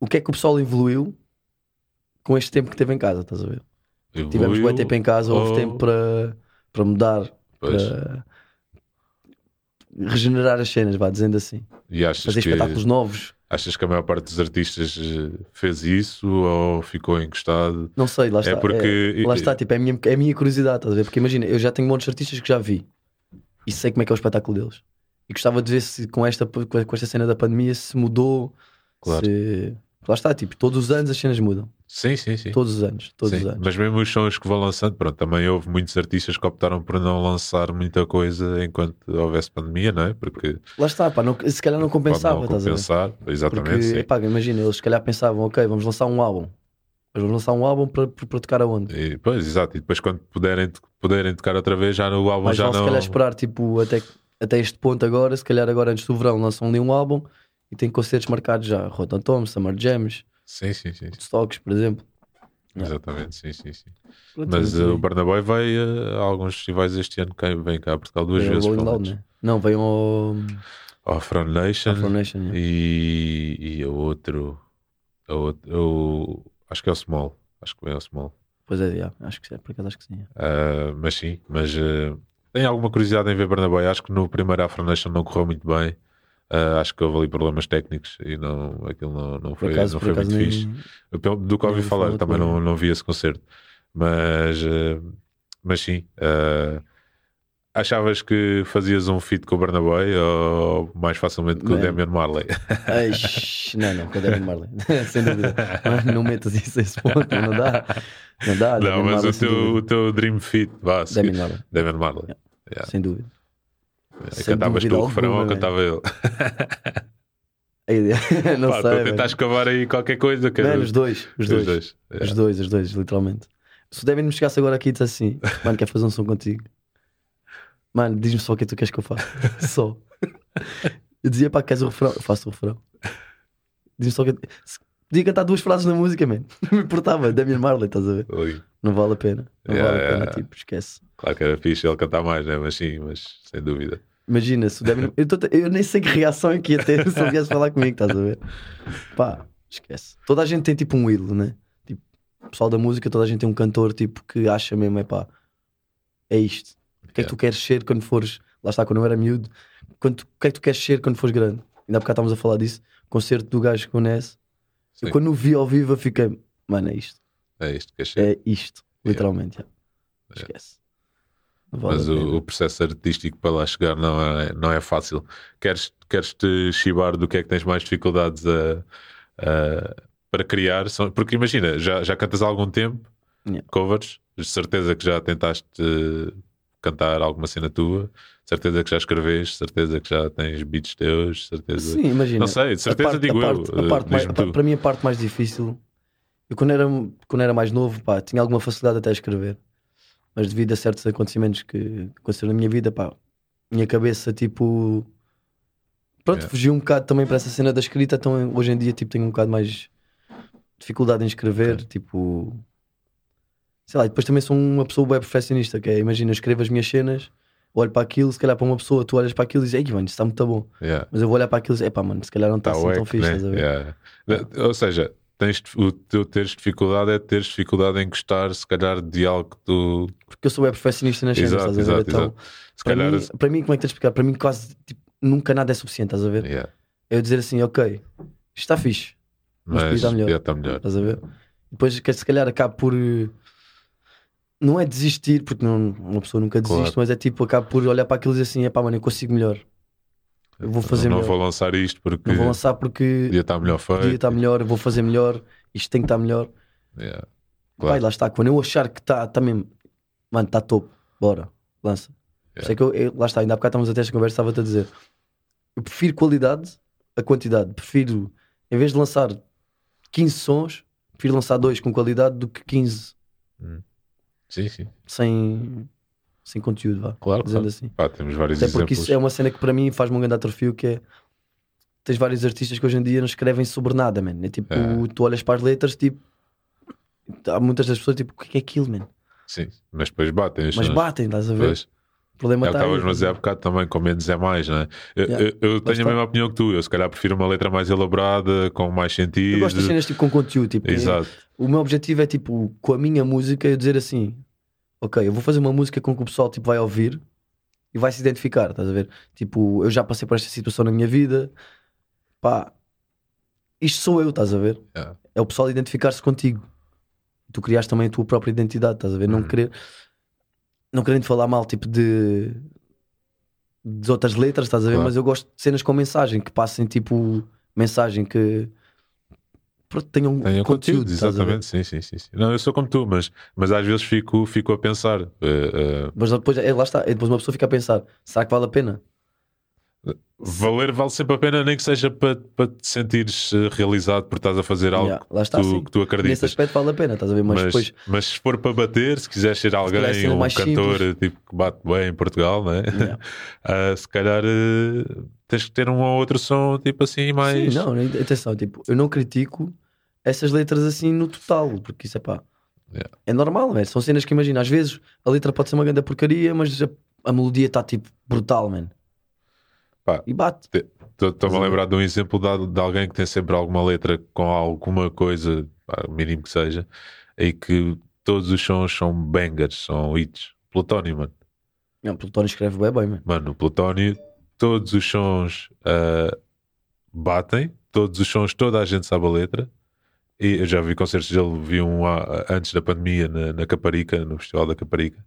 Speaker 4: o que é que o pessoal evoluiu com este tempo que teve em casa, estás a ver? Tivemos
Speaker 3: Evoluiu,
Speaker 4: bem tempo em casa, houve
Speaker 3: ou-
Speaker 4: tempo para, para mudar,
Speaker 3: Pois.
Speaker 4: para regenerar as cenas, vá dizendo assim.
Speaker 3: E achas
Speaker 4: Fazer
Speaker 3: que,
Speaker 4: espetáculos novos.
Speaker 3: achas que a maior parte dos artistas eh, fez isso ou ficou encostado?
Speaker 4: Não sei, lá está.
Speaker 3: É porque-
Speaker 4: É- lá está, tipo, é a minha, é a minha curiosidade, estás a ver? Porque imagina, eu já tenho montes de artistas que já vi e sei como é que é o espetáculo deles. E gostava de ver se com esta, com esta cena da pandemia se mudou.
Speaker 3: Claro.
Speaker 4: Se... Lá está, tipo, todos os anos as cenas mudam.
Speaker 3: Sim, sim, sim.
Speaker 4: Todos os anos, todos
Speaker 3: Sim,
Speaker 4: os anos.
Speaker 3: Mas mesmo os sons que vão lançando, pronto, também houve muitos artistas que optaram por não lançar muita coisa enquanto houvesse pandemia, não é? Porque
Speaker 4: Lá está, pá, não- se calhar não compensava,
Speaker 3: não
Speaker 4: estás a ver?
Speaker 3: compensar, exatamente,
Speaker 4: Porque, epá, imagina, eles se calhar pensavam, ok, vamos lançar um álbum. Mas vamos lançar um álbum para, tocar aonde?
Speaker 3: E, pois, exato, e depois quando puderem, puderem tocar outra vez, já no álbum
Speaker 4: Mas
Speaker 3: já
Speaker 4: vão se
Speaker 3: não.
Speaker 4: calhar esperar tipo, até, até este ponto agora, se calhar agora antes do verão lançam ali um álbum e tem concertos marcados já. Rotten Tom, Summer Jams,
Speaker 3: Sim, sim, sim.
Speaker 4: Stocks, por exemplo.
Speaker 3: Exatamente, sim, sim, sim.
Speaker 4: Pronto,
Speaker 3: Mas eh, o. Barnaboy vai eh, a alguns festivais este ano, cá, vem cá a Portugal duas
Speaker 4: Vem ao
Speaker 3: vezes,
Speaker 4: Loud, né? Não, vem ao
Speaker 3: Ao Front Nation
Speaker 4: Afro Nation. yeah.
Speaker 3: e, e a outro, a outro o- acho que é o Small, acho que vem ao Small.
Speaker 4: Pois é, yeah, acho que sim, por acaso acho que sim.
Speaker 3: Ah, mas sim, mas uh, tenho alguma curiosidade em ver Barnaboy. Acho que no primeiro Afro Nation não correu muito bem. Ah, acho que houve ali problemas técnicos e não, aquilo não, não foi,
Speaker 4: acaso,
Speaker 3: não foi muito
Speaker 4: nem...
Speaker 3: fixe. Do que ouvi falar, também não, não vi esse concerto. Mas, ah, mas sim, ah, achavas que fazias um feat com o Barnaboy ou mais facilmente com o
Speaker 4: Man.
Speaker 3: Damian Marley? (laughs)
Speaker 4: Ai, shh, não, não, com o Devin (laughs) Marley. (laughs) Sem dúvida. Não, não metas isso a esse ponto, não dá. Não dá.
Speaker 3: não,
Speaker 4: Damian
Speaker 3: mas
Speaker 4: Marley,
Speaker 3: o teu, o teu Dream Feat, vá,
Speaker 4: Damian Marley,
Speaker 3: Damian Marley.
Speaker 4: Yeah.
Speaker 3: Yeah.
Speaker 4: sem dúvida. Sem
Speaker 3: Cantavas tu o refrão ou cantava ele?
Speaker 4: A ideia- (laughs) não
Speaker 3: Pá,
Speaker 4: sei.
Speaker 3: a tentar
Speaker 4: mano.
Speaker 3: escavar aí qualquer coisa. Que
Speaker 4: Mano, os dois, os dois.
Speaker 3: Yeah.
Speaker 4: Os dois, os dois, literalmente. Se o Devin me chegasse agora aqui e dissesse assim: Mano, quer fazer um som contigo? Mano, diz-me só o que é tu queres que eu faça. (laughs) Só. Eu dizia: Pá, queres o refrão? Eu faço o refrão. Diz-me só o que. Se- Podia cantar duas frases na música, man. (laughs) Não me importava. Damian Marley, estás a ver?
Speaker 3: Ui,
Speaker 4: Não vale a pena. Não
Speaker 3: Yeah,
Speaker 4: vale a pena,
Speaker 3: yeah.
Speaker 4: tipo, esquece.
Speaker 3: Claro que era fixe ele cantar mais, né? mas sim, mas sem dúvida.
Speaker 4: Imagina, se o Devin. (laughs) Eu, tô- eu nem sei que reação é que ia ter se ele viesse falar comigo, estás a ver? (laughs) Pá, esquece. Toda a gente tem tipo um ídolo, né? Tipo, o pessoal da música, toda a gente tem um cantor tipo que acha mesmo, é pá, é isto. O que é que tu queres ser quando fores. Lá está, quando eu era miúdo, quando, tu- o que é que tu queres ser quando fores grande? Ainda há bocado estávamos a falar disso, concerto do gajo que conhece. Eu
Speaker 3: Sim.
Speaker 4: quando o vi ao vivo, eu fiquei, mano, é isto.
Speaker 3: É isto que achei.
Speaker 4: É isto, literalmente. yeah.
Speaker 3: Yeah.
Speaker 4: Esquece. Vale
Speaker 3: mas o, o processo artístico para lá chegar não é, não é fácil. Queres, queres te chibar do que é que tens mais dificuldades a, a- para criar? Porque imagina, já, já cantas há algum tempo
Speaker 4: Yeah.
Speaker 3: covers, de certeza que já tentaste cantar alguma cena tua, certeza que já escreveste, certeza que já tens beats teus, certeza.
Speaker 4: Sim, imagina.
Speaker 3: Não sei, de certeza
Speaker 4: parte,
Speaker 3: digo eu.
Speaker 4: parte, a
Speaker 3: eh,
Speaker 4: mais- para mim, a parte mais difícil. Eu, quando era, quando era mais novo, pá, tinha alguma facilidade até a escrever. Mas devido a certos acontecimentos que aconteceram na minha vida, pá, minha cabeça, tipo. Pronto,
Speaker 3: Yeah.
Speaker 4: fugiu um bocado também para essa cena da escrita. Então, hoje em dia, tipo, tenho um bocado mais dificuldade em escrever. Tipo. Sei lá, e depois também sou uma pessoa bem perfeccionista. Que é, imagina, eu escrevo as minhas cenas, olho para aquilo, se calhar para uma pessoa, tu olhas para aquilo e dizes, ei, mano, isso está muito bom.
Speaker 3: Yeah.
Speaker 4: Mas eu vou olhar para aquilo e dizer, epá, mano, se calhar não está
Speaker 3: Tá
Speaker 4: assim tão fixe,
Speaker 3: né?
Speaker 4: estás a ver?
Speaker 3: Yeah. Ou seja, tens, o teu teres dificuldade é teres dificuldade em gostar, se calhar, de algo que tu.
Speaker 4: Porque eu sou bem perfeccionista nas cenas, estás a ver?
Speaker 3: exato,
Speaker 4: então,
Speaker 3: exato. Se
Speaker 4: para,
Speaker 3: calhar.
Speaker 4: mim, para mim, como é que tens de explicar? Para mim, quase tipo, nunca nada é suficiente, estás a ver?
Speaker 3: Yeah.
Speaker 4: É eu dizer assim, ok, está fixe, Mas
Speaker 3: Mas
Speaker 4: estar melhor.
Speaker 3: estar melhor.
Speaker 4: estás a ver? Depois, que se calhar, acabo por. eh, Não é desistir, porque não, uma pessoa nunca desiste,
Speaker 3: Claro.
Speaker 4: mas é tipo, acabo por olhar para aquilo e dizer assim, epá, mano, eu consigo melhor. Eu vou fazer
Speaker 3: não
Speaker 4: melhor.
Speaker 3: vou lançar isto porque
Speaker 4: Não vou lançar porque
Speaker 3: podia estar melhor feito.
Speaker 4: podia estar melhor, eu vou fazer melhor, isto tem que estar melhor.
Speaker 3: Yeah.
Speaker 4: Vai, lá está. Quando eu achar que está tá mesmo, mano, está top, bora, lança.
Speaker 3: Yeah.
Speaker 4: Sei que eu, eu- lá está, ainda há bocado estávamos até esta conversa, estava-te a dizer. Eu prefiro qualidade a quantidade. Prefiro, em vez de lançar 15 sons, prefiro lançar dois com qualidade do que 15
Speaker 3: Sim, sim.
Speaker 4: sem, sem conteúdo, vá.
Speaker 3: Claro,
Speaker 4: Dizendo
Speaker 3: claro.
Speaker 4: assim.
Speaker 3: Pá, temos vários
Speaker 4: Até porque
Speaker 3: exemplos.
Speaker 4: isso é uma cena que para mim faz-me um grande atrofio que é. Tens vários artistas que hoje em dia não escrevem sobre nada, man. É tipo,
Speaker 3: É.
Speaker 4: tu olhas para as letras, tipo. Há muitas das pessoas, tipo, o que é aquilo, man?
Speaker 3: Sim, mas depois batem. as
Speaker 4: Mas
Speaker 3: cenas.
Speaker 4: batem, estás a ver?
Speaker 3: Pois.
Speaker 4: O problema
Speaker 3: É
Speaker 4: está
Speaker 3: estavas a
Speaker 4: aí.
Speaker 3: dizer há bocado também, com menos é mais, não é? Eu,
Speaker 4: Yeah.
Speaker 3: eu- eu tenho a mesma opinião que tu. Eu se calhar prefiro uma letra mais elaborada, com mais sentido.
Speaker 4: Eu gosto de cenas tipo com conteúdo. Tipo,
Speaker 3: Exato.
Speaker 4: O meu objetivo é tipo, com a minha música, eu dizer assim: Ok, eu vou fazer uma música com que o pessoal tipo, vai ouvir e vai se identificar, estás a ver? Tipo, eu já passei por esta situação na minha vida, pá, isto sou eu, estás a ver?
Speaker 3: Yeah.
Speaker 4: É o pessoal identificar-se contigo. Tu criaste também a tua própria identidade, estás a ver? Não
Speaker 3: Uhum.
Speaker 4: querer, não querendo falar mal, tipo, de, de outras letras, estás a ver?
Speaker 3: Claro.
Speaker 4: Mas eu gosto de cenas com mensagem, que passem tipo, mensagem que. Pronto, tenham conteúdo,
Speaker 3: conteúdo, exatamente. Sim, sim, sim. Não, eu sou como tu, mas, mas às vezes fico, fico a pensar. eh, eh,
Speaker 4: Mas depois, é, lá está, é depois uma pessoa fica a pensar: será que vale a pena?
Speaker 3: valer vale sempre a pena, nem que seja para, para te sentires eh, realizado por estás a fazer algo
Speaker 4: Yeah, está,
Speaker 3: que, tu, que tu
Speaker 4: Nesse
Speaker 3: acreditas.
Speaker 4: aspecto vale a pena, estás a ver? Mas,
Speaker 3: Mas,
Speaker 4: depois,
Speaker 3: mas se for para bater, se quiseres ser
Speaker 4: é
Speaker 3: alguém,
Speaker 4: cena
Speaker 3: um
Speaker 4: mais
Speaker 3: cantor
Speaker 4: simples.
Speaker 3: tipo, que bate bem em Portugal, não é?
Speaker 4: Yeah. (laughs)
Speaker 3: Ah, se calhar eh, tens que ter um ou outro som tipo assim mais.
Speaker 4: sim, não, atenção, tipo, eu não critico essas letras assim no total, porque isso é pá,
Speaker 3: Yeah.
Speaker 4: é normal, man. são cenas que imagina, às vezes a letra pode ser uma grande porcaria, mas a, a melodia está tipo brutal, man.
Speaker 3: Pá.
Speaker 4: E bate.
Speaker 3: Estou-me a lembrar de um exemplo de, de alguém que tem sempre alguma letra com alguma coisa, pá, mínimo que seja, e que todos os sons são bangers, são hits. Plutónio, mano.
Speaker 4: Não, Plutónio escreve bem, bem, man.
Speaker 3: Mano, o Plutónio, todos os sons ah, batem, todos os sons, toda a gente sabe a letra. E eu já vi concertos dele, vi um antes da pandemia na, na Caparica, no Festival da Caparica.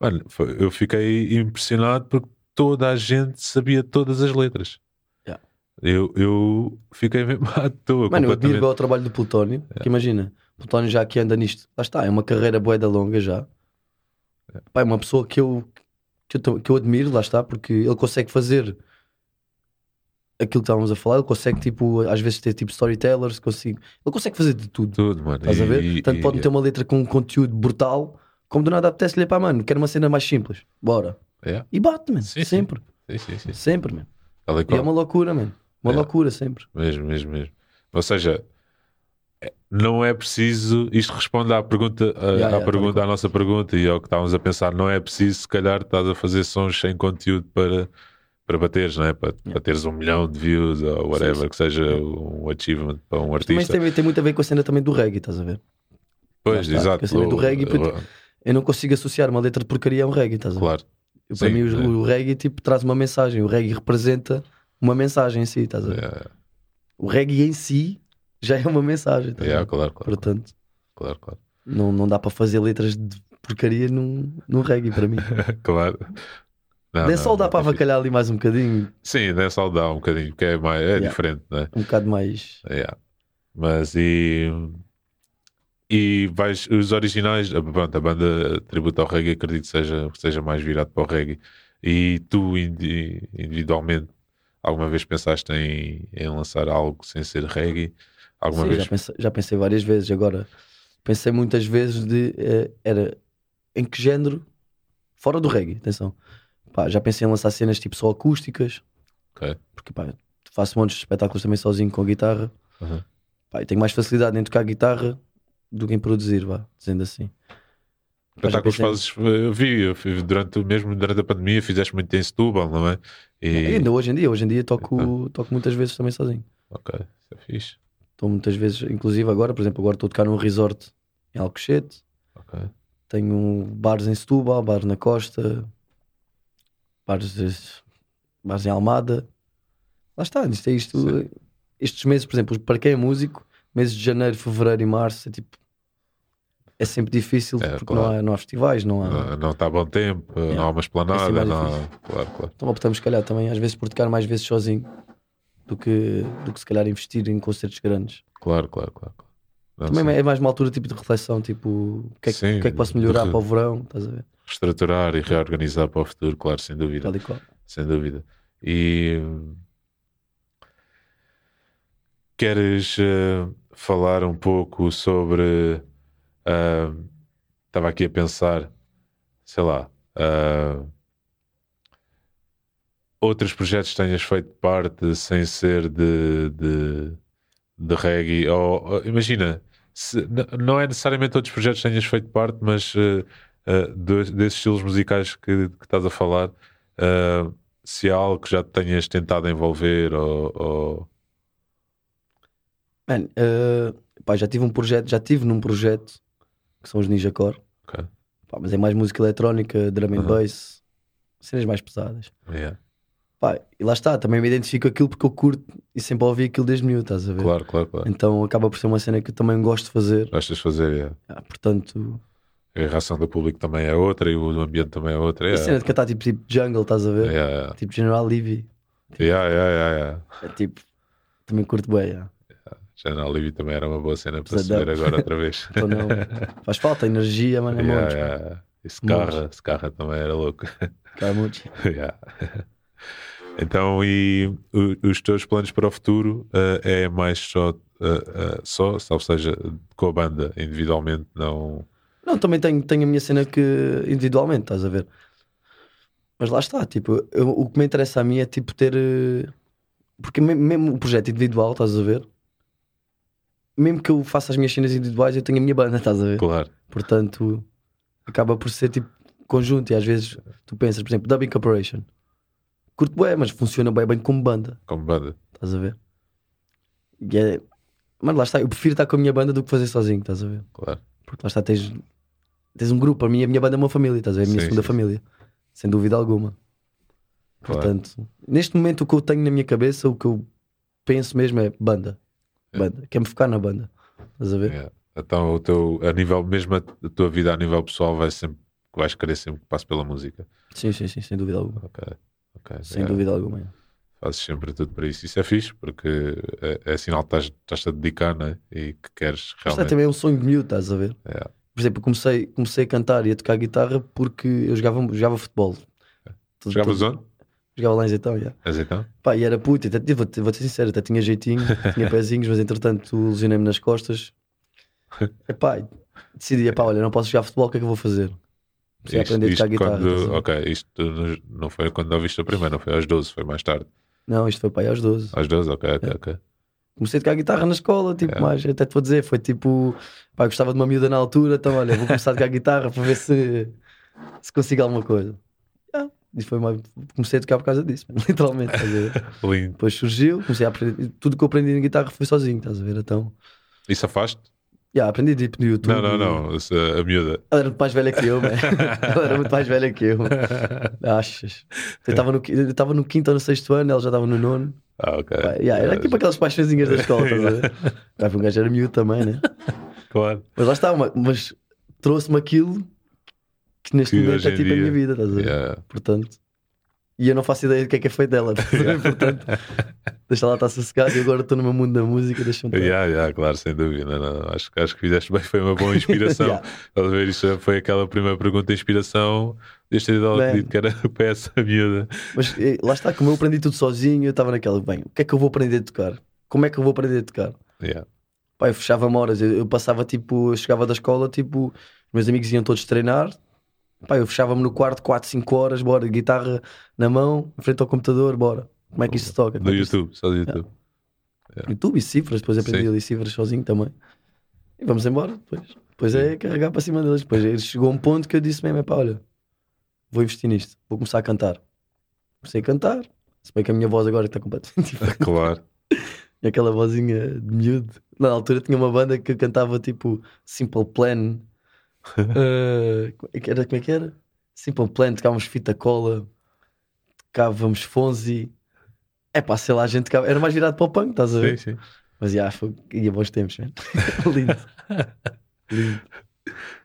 Speaker 3: Mano, foi- eu fiquei impressionado porque toda a gente sabia todas as letras.
Speaker 4: Yeah.
Speaker 3: Eu, eu fiquei mesmo à toa.
Speaker 4: Mano, eu admiro o trabalho do Plutónio, que imagina, Plutónio já que anda nisto, lá está, é uma carreira boeda longa já. Pá, é uma pessoa que eu, que eu, que eu admiro, lá está, porque ele consegue fazer aquilo que estávamos a falar, ele consegue, tipo, às vezes ter tipo storytellers, consigo, ele consegue fazer de tudo.
Speaker 3: Tudo, mano.
Speaker 4: Estás a ver?
Speaker 3: E-
Speaker 4: Tanto
Speaker 3: e-
Speaker 4: pode meter uma letra com um conteúdo brutal, como do nada apetece-lhe, pá, mano, quero uma cena mais simples, bora.
Speaker 3: Yeah.
Speaker 4: E bate, mano,
Speaker 3: Sim,
Speaker 4: sempre,
Speaker 3: Sim, sim, sim.
Speaker 4: sempre, mano.
Speaker 3: E
Speaker 4: E é uma loucura, mano, uma
Speaker 3: É.
Speaker 4: loucura sempre.
Speaker 3: Mesmo, mesmo, mesmo. Ou seja, é- não é preciso. Isto responde à pergunta, à,
Speaker 4: Yeah,
Speaker 3: à
Speaker 4: yeah,
Speaker 3: pergunta,
Speaker 4: e
Speaker 3: à nossa pergunta e ao que estávamos a pensar. Não é preciso, se calhar, estás a fazer sons sem conteúdo para, para bateres, não é? Para, para teres um milhão de views ou whatever,
Speaker 4: Sim, sim.
Speaker 3: que seja um achievement para um
Speaker 4: Mas também
Speaker 3: artista.
Speaker 4: tem, tem muito a ver com a cena também do reggae, estás a ver?
Speaker 3: Pois,
Speaker 4: está,
Speaker 3: exato.
Speaker 4: a cena do
Speaker 3: O-
Speaker 4: reggae, puto,
Speaker 3: o-
Speaker 4: Eu não consigo associar uma letra de porcaria a um reggae, estás a ver?
Speaker 3: Claro.
Speaker 4: Eu, para
Speaker 3: Sim,
Speaker 4: mim,
Speaker 3: é.
Speaker 4: o, o reggae tipo, traz uma mensagem. O reggae representa uma mensagem em si, estás a ver?
Speaker 3: Yeah,
Speaker 4: O reggae em si já é uma mensagem, estás a
Speaker 3: yeah,
Speaker 4: ver?
Speaker 3: claro, claro,
Speaker 4: Portanto,
Speaker 3: claro, claro.
Speaker 4: não, não dá para fazer letras de porcaria num, num reggae para mim. (laughs)
Speaker 3: claro. Não,
Speaker 4: Nem só dá para avacalhar ali mais um bocadinho,
Speaker 3: Sim, nem só dá um bocadinho, porque é, mais, é
Speaker 4: Yeah.
Speaker 3: diferente, né?
Speaker 4: um bocado mais.
Speaker 3: Yeah. Mas e. E vais, os originais, a- pronto, a banda tributo ao reggae, acredito que seja, seja mais virado para o reggae. E tu, indi- individualmente, alguma vez pensaste em, em lançar algo sem ser reggae? Alguma
Speaker 4: Sim,
Speaker 3: vez?
Speaker 4: já, pensei, já pensei várias vezes. Agora, pensei muitas vezes de. eh, era em que género? Fora do reggae, atenção. Pá, já pensei em lançar cenas tipo só acústicas,
Speaker 3: Ok.
Speaker 4: porque pá, faço montes de espetáculos também sozinho com guitarra.
Speaker 3: Uhum.
Speaker 4: Pá, e tenho mais facilidade em tocar guitarra do que em produzir, vá, dizendo assim.
Speaker 3: Espetáculos fazes, eu vi, eu vi durante, mesmo durante a pandemia, fizeste muito em Setúbal, não é? E,
Speaker 4: Ainda hoje em dia, hoje em dia toco, toco muitas vezes também sozinho.
Speaker 3: Ok, isso é fixe.
Speaker 4: Estou muitas vezes, inclusive agora, por exemplo, agora estou a tocar num resort em Alcochete,
Speaker 3: Ok.
Speaker 4: tenho bares em Setúbal, bares na Costa, bares, bares em Almada. Lá está, isto é isto.
Speaker 3: Sim.
Speaker 4: Estes meses, por exemplo, para quem é músico, meses de janeiro, fevereiro e março, é tipo. É sempre difícil
Speaker 3: É,
Speaker 4: porque
Speaker 3: claro.
Speaker 4: não, há, não há festivais, não há.
Speaker 3: Não, está bom tempo, não há uma esplanada,
Speaker 4: É
Speaker 3: não há... Claro, claro.
Speaker 4: Então optamos, se calhar, também às vezes por tocar mais vezes sozinho do que, do que se calhar investir em concertos grandes.
Speaker 3: Claro, claro, claro. Não,
Speaker 4: Também
Speaker 3: sim.
Speaker 4: é mais uma altura tipo de reflexão, tipo, o que é que,
Speaker 3: Sim,
Speaker 4: que, é que posso melhorar para o verão, estás a ver?
Speaker 3: Reestruturar e reorganizar para o futuro, claro, sem dúvida.
Speaker 4: Tal e qual.
Speaker 3: Sem dúvida. E queres eh, falar um pouco sobre. Estava aqui a pensar, sei lá, ah, outros projetos tenhas feito parte sem ser de, de, de reggae. Ou, imagina, se- não é necessariamente outros projetos tenhas feito parte, mas eh, eh, de- desses estilos musicais que, que estás a falar, eh, se há algo que já te tenhas tentado envolver ou, ou-
Speaker 4: Man, eh, pá, já tive um projeto, já tive num projeto que são os Ninja Core,
Speaker 3: Ok.
Speaker 4: pá, mas é mais música eletrónica, drum and bass, cenas mais pesadas.
Speaker 3: Yeah.
Speaker 4: Pá, e lá está, também me identifico aquilo porque eu curto e sempre ouvi aquilo desde miúdo, estás a ver?
Speaker 3: Claro, claro, claro.
Speaker 4: Então acaba por ser uma cena que eu também gosto de fazer.
Speaker 3: Gostas de fazer, yeah.
Speaker 4: Ah, portanto,
Speaker 3: a reação do público também é outra e o ambiente também é outra.
Speaker 4: a
Speaker 3: Yeah.
Speaker 4: cena de cantar tipo, tipo jungle, estás a ver?
Speaker 3: Yeah, yeah.
Speaker 4: Tipo General Levy,
Speaker 3: Yeah, yeah, yeah, yeah.
Speaker 4: é tipo, também curto bem. yeah.
Speaker 3: General Levy também era uma boa cena para se ver agora outra vez. (laughs)
Speaker 4: Então não, faz falta energia, mano, é
Speaker 3: Yeah,
Speaker 4: montes,
Speaker 3: yeah, yeah. E Scarra, Scarra também era louco.
Speaker 4: cara, montes. (laughs)
Speaker 3: Yeah. Então, e os teus planos para o futuro eh, é mais só, eh, eh, só, ou seja, com a banda individualmente, não.
Speaker 4: Não, também tenho, tenho a minha cena que individualmente, estás a ver? Mas lá está, tipo, eu- o que me interessa a mim é tipo ter. eh, Porque me- mesmo o projeto individual, estás a ver? Mesmo que eu faça as minhas cenas individuais, eu tenho a minha banda, estás a ver?
Speaker 3: Claro,
Speaker 4: Portanto, acaba por ser tipo conjunto. E às vezes tu pensas, por exemplo, Dubbing Corporation. Curto bem, mas funciona bem, bem como banda,
Speaker 3: como banda.
Speaker 4: estás a ver? E é. Mas lá está, eu prefiro estar com a minha banda do que fazer sozinho, estás a ver?
Speaker 3: Claro.
Speaker 4: Porque lá está, tens, tens um grupo. A minha, a minha banda é uma família, estás a ver? A minha
Speaker 3: Sim,
Speaker 4: segunda
Speaker 3: sim,
Speaker 4: família, sem dúvida alguma.
Speaker 3: Claro.
Speaker 4: Portanto, neste momento o que eu tenho na minha cabeça, o que eu penso mesmo é banda.
Speaker 3: É.
Speaker 4: Banda. Quero-me focar na banda. Estás a ver?
Speaker 3: Yeah. Então, o teu, a nível, mesmo a, tua vida a nível pessoal, vai sempre, vais querer sempre que passe pela música.
Speaker 4: Sim, sim, sim, sem dúvida alguma.
Speaker 3: Ok, ok.
Speaker 4: Sem
Speaker 3: Yeah.
Speaker 4: dúvida alguma. é.
Speaker 3: Fazes sempre tudo para isso. Isso é fixe, porque é, é sinal que estás- estás-te a dedicar, não é? E que queres realmente.
Speaker 4: também é um sonho de miúdo, estás a ver?
Speaker 3: Yeah.
Speaker 4: Por exemplo, comecei, comecei a cantar e a tocar guitarra porque eu jogava, jogava futebol. Todo-
Speaker 3: Jogavas
Speaker 4: todo-
Speaker 3: onde?
Speaker 4: Jogava lá em Zetão.
Speaker 3: És então?
Speaker 4: Pá, e era puto, até, vou, vou ser sincero, até tinha jeitinho, (laughs) tinha pezinhos, mas entretanto lesionei-me nas costas. (laughs) Epá, decidi, epá, olha, não posso jogar futebol, o que é que eu vou fazer? Comecei a
Speaker 3: Isto-
Speaker 4: aprender a tocar guitarra.
Speaker 3: quando-
Speaker 4: a ver?
Speaker 3: ok, isto não foi quando ouviste a primeira, não foi aos 12, foi mais tarde.
Speaker 4: Não, isto foi para aí aos 12.
Speaker 3: Aos 12, ok,
Speaker 4: É.
Speaker 3: ok, ok.
Speaker 4: Comecei a tocar guitarra na escola, tipo,
Speaker 3: É.
Speaker 4: mais, até te vou dizer, foi tipo, pá, gostava de uma miúda na altura, então olha, vou começar a tocar guitarra para ver se, se consigo alguma coisa. Yeah. E foi uma, comecei a tocar por causa disso, (laughs) literalmente. (laughs)
Speaker 3: Lindo.
Speaker 4: Depois surgiu, comecei a aprender, tudo que eu aprendi na guitarra foi sozinho, estás a ver? Então,
Speaker 3: Isso afaste?
Speaker 4: Yeah, aprendi tipo no YouTube.
Speaker 3: Não, não, não. essa- A miúda.
Speaker 4: Ela era muito mais velha que eu, man. (laughs) ela era muito mais velha que eu. Achas? Eu estava no, eu no quinto ou no sexto ano, ela já estava no nono.
Speaker 3: Ah, ok.
Speaker 4: Pá, yeah, era tipo aquelas paixõezinhas da escola, estás a ver? (laughs) Pá, Um gajo era miúdo também, né?
Speaker 3: Claro.
Speaker 4: Mas lá está, uma- mas trouxe-me aquilo que neste
Speaker 3: Que
Speaker 4: momento é tipo a
Speaker 3: dia-
Speaker 4: minha vida, estás a ver?
Speaker 3: Yeah.
Speaker 4: Portanto, e eu não faço ideia do que é que é feito dela, ver? (laughs) Portanto, deixa lá estar sossegado e agora estou no meu mundo da música, deixa-me estar.
Speaker 3: Yeah, yeah, claro, sem dúvida. Não, acho, acho que fizeste bem, foi uma boa inspiração. (laughs)
Speaker 4: Yeah.
Speaker 3: Estás a ver? Isto foi aquela primeira pergunta de inspiração. Este ideal
Speaker 4: Man.
Speaker 3: que era (laughs) essa miúda.
Speaker 4: Mas eh, lá está, como eu aprendi tudo sozinho, eu estava naquela, bem, o que é que eu vou aprender a tocar? Como é que eu vou aprender a tocar?
Speaker 3: Yeah.
Speaker 4: Pá, eu fechava-me horas, eu, eu passava tipo, eu chegava da escola, tipo, os meus amigos iam todos treinar, pá, eu fechava-me no quarto 4, 5 horas, bora, guitarra na mão, em frente ao computador, bora. Como é que isto se toca?
Speaker 3: No
Speaker 4: é
Speaker 3: YouTube, só do YouTube.
Speaker 4: YouTube e cifras, depois aprendi
Speaker 3: Sim.
Speaker 4: ali cifras sozinho também. E vamos embora, depois. Depois é carregar para cima deles. Depois chegou um ponto que eu disse mesmo: é pá, olha, vou investir nisto, vou começar a cantar. Comecei a cantar, se bem que a minha voz agora está completamente (laughs) diferente.
Speaker 3: Claro.
Speaker 4: E aquela vozinha de miúdo. Na altura tinha uma banda que cantava tipo Simple Plan. Como que era? Como é que era? Simple Plan, tocávamos fita cola, tocávamos Fonzi. É pá, sei lá, a gente tocava. Era mais virado para o punk, estás a ver?
Speaker 3: Sim, sim.
Speaker 4: Mas já, foi. Ia bons tempos, man. (laughs) Lindo. Lindo.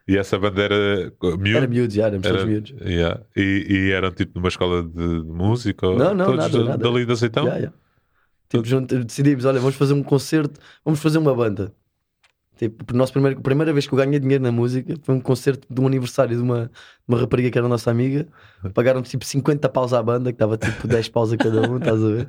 Speaker 3: E essa bandeira miúda?
Speaker 4: Era miúdo, já, éramos
Speaker 3: Era-
Speaker 4: todos miúdos.
Speaker 3: Yeah. E, e eram tipo numa escola de, de música?
Speaker 4: Não, não,
Speaker 3: todos
Speaker 4: nada,
Speaker 3: da-
Speaker 4: nada.
Speaker 3: dali de Azeitão?
Speaker 4: Já, já. Tipo, junto- decidimos, olha, vamos fazer um concerto, vamos fazer uma banda. Tipo, a primeira, a primeira vez que eu ganhei dinheiro na música foi um concerto de um aniversário de uma, uma rapariga que era nossa amiga. Pagaram tipo 50 paus à banda, que dava tipo 10 paus a cada um, estás a ver?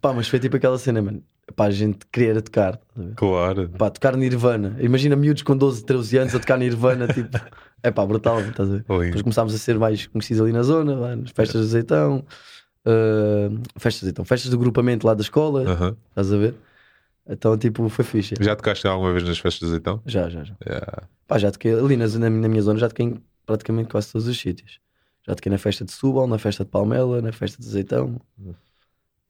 Speaker 4: Pá, mas foi tipo aquela cena, mano. Pá, a gente querer a tocar?
Speaker 3: Claro.
Speaker 4: Pá, tocar Nirvana. Imagina miúdos com 12, 13 anos a tocar Nirvana, (laughs) tipo, é pá, brutal, estás a ver? Depois
Speaker 3: Lindo.
Speaker 4: começámos a ser mais conhecidos ali na zona, lá nas festas de azeitão, uh, festas de azeitão, festas de agrupamento lá da escola,
Speaker 3: Aham.
Speaker 4: estás a ver? Então, tipo, foi fixe.
Speaker 3: Já tocaste alguma vez nas festas de Azeitão?
Speaker 4: Já, já, já.
Speaker 3: Yeah.
Speaker 4: Pá, já toquei ali na, na, minha zona, já toquei em praticamente quase todos os sítios. Já toquei na festa de Subal, na festa de Palmela, na festa de Azeitão.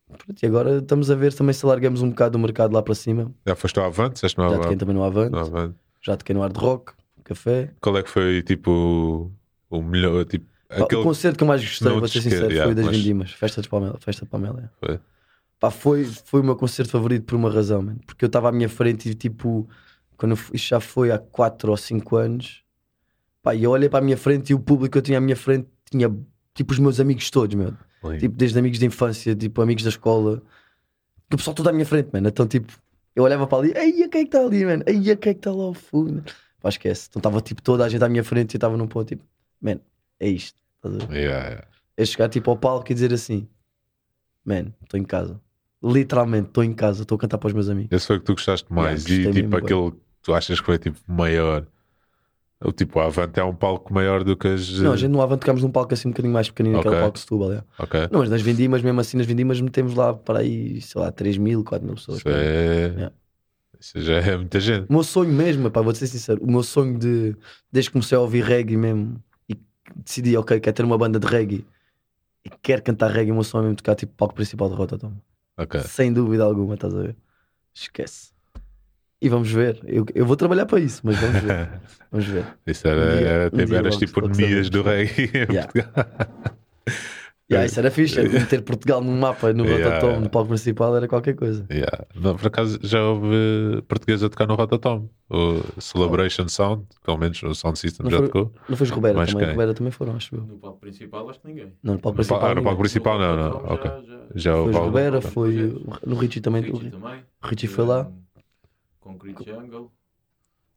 Speaker 4: Pronto, e agora estamos a ver também se alargamos um bocado o mercado lá para cima.
Speaker 3: Já foste ao Avante?
Speaker 4: Já toquei
Speaker 3: Avante?
Speaker 4: também no Avante,
Speaker 3: No Avante.
Speaker 4: já toquei no Hard Rock, Café.
Speaker 3: Qual é que foi tipo o melhor? Tipo,
Speaker 4: Pá,
Speaker 3: aquele...
Speaker 4: O concerto que eu mais gostei,
Speaker 3: Não
Speaker 4: vou ser sincero,
Speaker 3: yeah,
Speaker 4: foi das
Speaker 3: mas-
Speaker 4: Vindimas, festa de Palmela. Festa de Palmela é.
Speaker 3: Foi.
Speaker 4: Pá, foi, foi o meu concerto favorito por uma razão, mano. Porque eu estava à minha frente e tipo, quando fui- isto já foi há 4 ou 5 anos, pá, e eu olhei para a minha frente e o público que eu tinha à minha frente tinha tipo os meus amigos todos, meu.
Speaker 3: Lindo.
Speaker 4: Tipo, desde amigos de infância, tipo, amigos da escola, o pessoal todo à minha frente, mano. Então, tipo, eu olhava para ali, ei, quem é que está ali, mano? Ei, quem é que está lá ao fundo? Pá, esquece. Então estava tipo toda a gente à minha frente e eu estava num ponto tipo, man, é isto. Estás a ver?
Speaker 3: Yeah, yeah.
Speaker 4: É chegar tipo ao palco e dizer assim, man, estou em casa. Literalmente, estou em casa, estou a cantar para os meus amigos.
Speaker 3: Esse foi o que tu gostaste mais.
Speaker 4: gostei
Speaker 3: e tipo aquele que tu achas que foi tipo maior. O tipo, a Avante é um palco maior do que as.
Speaker 4: Não, a gente no Avante tocámos num palco assim um bocadinho mais pequenino,
Speaker 3: Ok.
Speaker 4: aquele palco de Setúbal, é.
Speaker 3: Ok.
Speaker 4: Não, mas nas vendimas, mesmo assim, nas vendimas metemos lá para aí, sei lá, 3 mil, 4 mil pessoas.
Speaker 3: Isso é. Isso já é muita gente.
Speaker 4: O meu sonho mesmo, pá, vou ser sincero, o meu sonho de desde que comecei a ouvir reggae mesmo e decidi, ok, quero ter uma banda de reggae e quero cantar reggae, o meu sonho é mesmo tocar tipo palco principal de Rototom.
Speaker 3: Ok.
Speaker 4: Sem dúvida alguma, estás a ver? Esquece. E vamos ver. Eu, eu vou trabalhar para isso, mas vamos ver. (laughs) Vamos ver.
Speaker 3: Isso era,
Speaker 4: Um dia-
Speaker 3: era,
Speaker 4: um
Speaker 3: tipo, eras
Speaker 4: logo-
Speaker 3: tipo
Speaker 4: sabemos.
Speaker 3: do em
Speaker 4: Yeah. Yeah, isso era fixe, era meter Portugal no mapa, no
Speaker 3: Yeah.
Speaker 4: Rototom, no palco principal, era qualquer coisa.
Speaker 3: Yeah. Não, por acaso já houve português a tocar no Rototom. O Celebration Sound, pelo menos o Sound System
Speaker 4: Não
Speaker 3: já
Speaker 4: foi-
Speaker 3: tocou.
Speaker 4: Não foi Roberto
Speaker 3: Mais
Speaker 4: também,
Speaker 3: quem?
Speaker 4: Roberto também foram, acho eu.
Speaker 5: No palco principal, acho que ninguém.
Speaker 4: Não, no palco principal.
Speaker 3: ah, no palco principal não, não.
Speaker 5: Já-
Speaker 3: Ok.
Speaker 5: já-
Speaker 3: Já
Speaker 4: Foi
Speaker 3: o.
Speaker 4: Roberto, foi o- no Richie também.
Speaker 5: Richie
Speaker 4: o
Speaker 5: também.
Speaker 4: Richie foi lá.
Speaker 5: Concrete Jungle.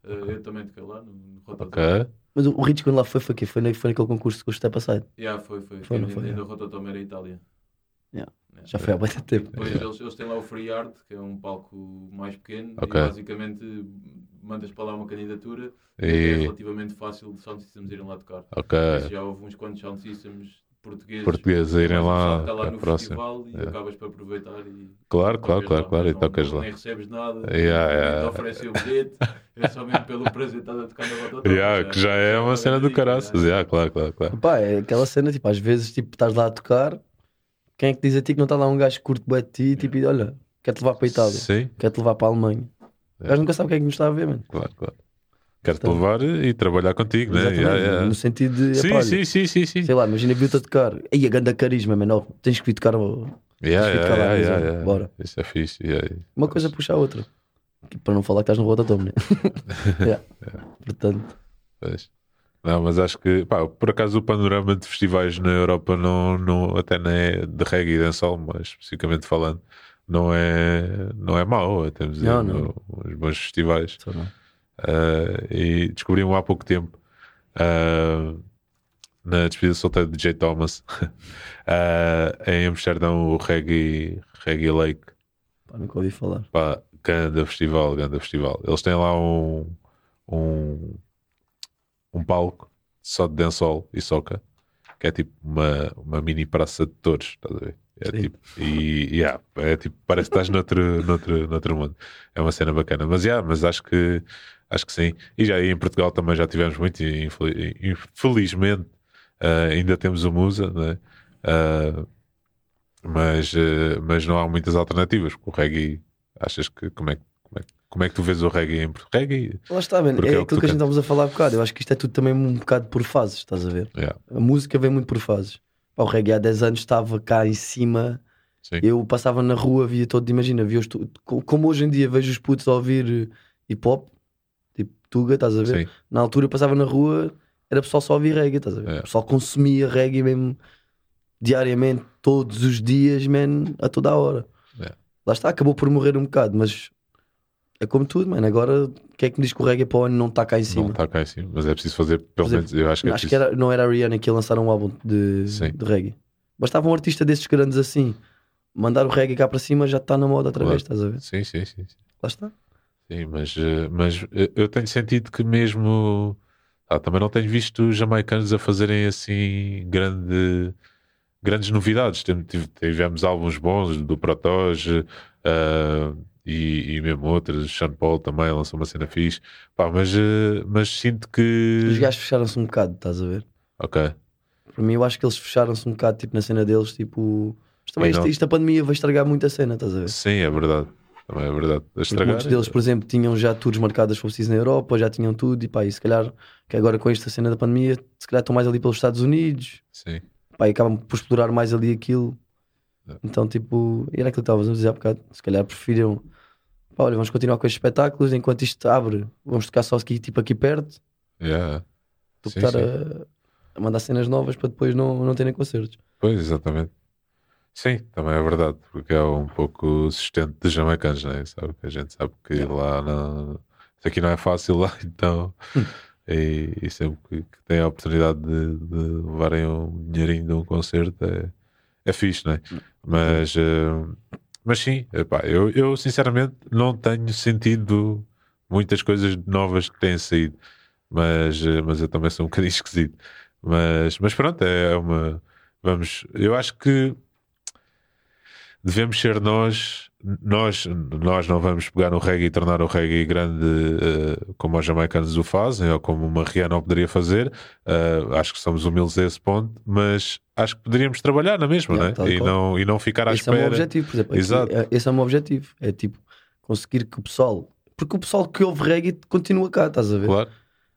Speaker 5: Eh, eu também toquei lá no, no Rototom.
Speaker 3: Ok.
Speaker 4: Mas o o Richie quando lá foi, foi, aqui, foi, na- foi naquele concurso com o Step Aside.
Speaker 5: Yeah, foi, foi.
Speaker 4: Foi, não
Speaker 5: Ainda-
Speaker 4: foi,
Speaker 5: Ainda o Rototom era Itália.
Speaker 4: Yeah.
Speaker 5: Yeah.
Speaker 4: Já foi há muito tempo.
Speaker 5: Depois eles, eles têm lá o Free Yard, que é um palco mais pequeno.
Speaker 3: Ok.
Speaker 5: E basicamente mandas para lá uma candidatura. E... É relativamente fácil de sound systems irem lá tocar.
Speaker 3: Ok.
Speaker 5: Mas já houve uns quantos sound systems portugueses.
Speaker 3: Portugueses a irem lá,
Speaker 5: está lá
Speaker 3: é
Speaker 5: no
Speaker 3: próximo.
Speaker 5: festival e
Speaker 3: Yeah.
Speaker 5: acabas para aproveitar e
Speaker 3: Claro, claro, claro,
Speaker 5: lá,
Speaker 3: claro. E
Speaker 5: não-
Speaker 3: tocas
Speaker 5: não-
Speaker 3: lá.
Speaker 5: Nem recebes nada,
Speaker 3: Yeah, yeah.
Speaker 5: te oferecem o bilhete, é somente pelo prazer de estar a tocar na Rototom.
Speaker 3: Yeah, que já é uma cena do caraças.
Speaker 5: yeah.
Speaker 3: Claro, claro, claro.
Speaker 4: Pá, é aquela cena, tipo, às vezes, tipo, estás lá a tocar, quem é que diz a ti que não está lá um gajo que curte bué de ti, tipo, e olha, quer-te levar para a Itália,
Speaker 3: Sim,
Speaker 4: quer-te levar para a Alemanha. O gajo nunca sabe quem é que nos está a ver, mano.
Speaker 3: claro, claro. Quero-te levar e trabalhar contigo, né? Yeah, yeah.
Speaker 4: No sentido de,
Speaker 3: Sim, sim, sim, sim, sim.
Speaker 4: sei lá, imagina viu-te a tocar, aí a ganda carisma, mano, ó, tens que vir tocar.
Speaker 3: Yeah,
Speaker 4: Tens que ficar lá,
Speaker 3: yeah, yeah,
Speaker 4: bora.
Speaker 3: Isso é fixe.
Speaker 4: uma coisa puxa a outra. Para não falar que estás no Rototom, né? (laughs) Yeah. Portanto,
Speaker 3: Pois. Não, mas acho que, pá, por acaso o panorama de festivais na Europa não, não até não é de reggae e dancehall, mas especificamente falando, não é, não é mau. Temos
Speaker 4: Não, não.
Speaker 3: uns bons festivais.
Speaker 4: Não.
Speaker 3: Uh, e descobri-me há pouco tempo uh, na despedida solteira de J. Thomas uh, (laughs) em Amsterdão, o Reggae, Reggae Lake.
Speaker 4: Pá, nunca ouvi falar.
Speaker 3: Pá, ganda festival, ganda festival. Eles têm lá um, um, um palco só de dancehall e soca, que é tipo uma, uma mini praça de touros, estás a ver? É
Speaker 4: Sim.
Speaker 3: tipo, e yeah, é tipo, parece que estás noutro, (laughs) noutro, noutro mundo. É uma cena bacana. Mas, yeah, mas acho que acho que sim. E já em Portugal também já tivemos muito, e infeli- infelizmente ah, ainda temos o Musa, né? Ah, mas, eh, mas não há muitas alternativas, o reggae, achas que como é, que- como é, como é que tu vês o reggae em Portugal? Reggae,
Speaker 4: Lá está, man. É
Speaker 3: é
Speaker 4: aquilo
Speaker 3: que
Speaker 4: que, a gente estávamos a falar há bocado. Eu acho que isto é tudo também um bocado por fases, estás a ver?
Speaker 3: yeah,
Speaker 4: A música vem muito por fases. Pá, o reggae há 10 anos estava cá em cima.
Speaker 3: sim,
Speaker 4: Eu passava na rua, via todo, imagina, via os como hoje em dia vejo os putos a ouvir hip hop, Tuga, estás a ver?
Speaker 3: sim,
Speaker 4: Na altura eu passava na rua, era pessoal só ouvir reggae, estás a ver?
Speaker 3: É.
Speaker 4: O pessoal consumia reggae mesmo diariamente, todos os dias, man, a toda a hora.
Speaker 3: É.
Speaker 4: Lá está, acabou por morrer um bocado, mas é como tudo, mano. Agora, o que é que me diz que o reggae para o ano não está cá em
Speaker 3: não
Speaker 4: cima?
Speaker 3: está cá em cima, mas é preciso fazer, pelo menos, eu acho que é
Speaker 4: Acho que
Speaker 3: preciso.
Speaker 4: era, não era a Rihanna que ia lançar um álbum de,
Speaker 3: Sim.
Speaker 4: de reggae. Bastava um artista desses grandes assim, mandar o reggae cá para cima, já está na moda outra
Speaker 3: Claro.
Speaker 4: vez, estás a ver?
Speaker 3: Sim, sim, sim, sim.
Speaker 4: Lá está.
Speaker 3: Sim, mas, eh, mas eh, eu tenho sentido que mesmo ah, também não tenho visto os jamaicanos a fazerem assim grande, grandes novidades. Tivemos álbuns bons do Protoge ah, e, e mesmo outros. Sean Paul também lançou uma cena fixe. Pá, mas, mas sinto que.
Speaker 4: Os gajos fecharam-se um bocado, estás a ver?
Speaker 3: Ok,
Speaker 4: Para mim, eu acho que eles fecharam-se um bocado, tipo, na cena deles, tipo. Mas também isto, isto a pandemia vai estragar muito a cena, estás a ver?
Speaker 3: sim, é verdade. Também é verdade. A estragar,
Speaker 4: muitos deles, por exemplo, tinham já tours marcadas for preciso na Europa, já tinham tudo, e pá, e se calhar, que agora com esta cena da pandemia, se calhar estão mais ali pelos Estados Unidos,
Speaker 3: Sim,
Speaker 4: pá, e acabam por explorar mais ali aquilo.
Speaker 3: É.
Speaker 4: Então, tipo, era aquilo que estávamos a dizer há bocado, se calhar preferiram, pá, olha, vamos continuar com estes espetáculos, enquanto isto abre, vamos tocar só aqui, tipo, aqui perto,
Speaker 3: yeah.
Speaker 4: do que estar a, a mandar cenas novas para depois não, não terem concertos.
Speaker 3: Pois, exatamente. Sim, também é verdade, porque é um pouco o sustento dos jamaicanos, não é? Sabe? A gente sabe que lá não... Isso aqui não é fácil lá, (laughs) então. e, e sempre que, que tem a oportunidade de, de levarem um dinheirinho de um concerto é, é fixe, não é? Mas, eh, mas sim, epá, eu, eu sinceramente não tenho sentido muitas coisas novas que têm saído, mas, eh, mas eu também sou um bocadinho (laughs) esquisito. Mas, mas pronto, é uma. Vamos, eu acho que devemos ser nós, nós, nós não vamos pegar no reggae e tornar o reggae grande eh, como os jamaicanos o fazem, ou como uma Rihanna poderia fazer. Eh, acho que somos humildes a esse ponto, mas acho que poderíamos trabalhar na mesma,
Speaker 4: Yeah,
Speaker 3: não
Speaker 4: tal
Speaker 3: é?
Speaker 4: e qual.
Speaker 3: não, e não ficar à
Speaker 4: Esse é o meu
Speaker 3: espera.
Speaker 4: objetivo, por exemplo. aqui,
Speaker 3: Exato.
Speaker 4: é- esse é o meu objetivo. É tipo conseguir que o pessoal. Porque o pessoal que ouve reggae continua cá, estás a ver?
Speaker 3: Claro,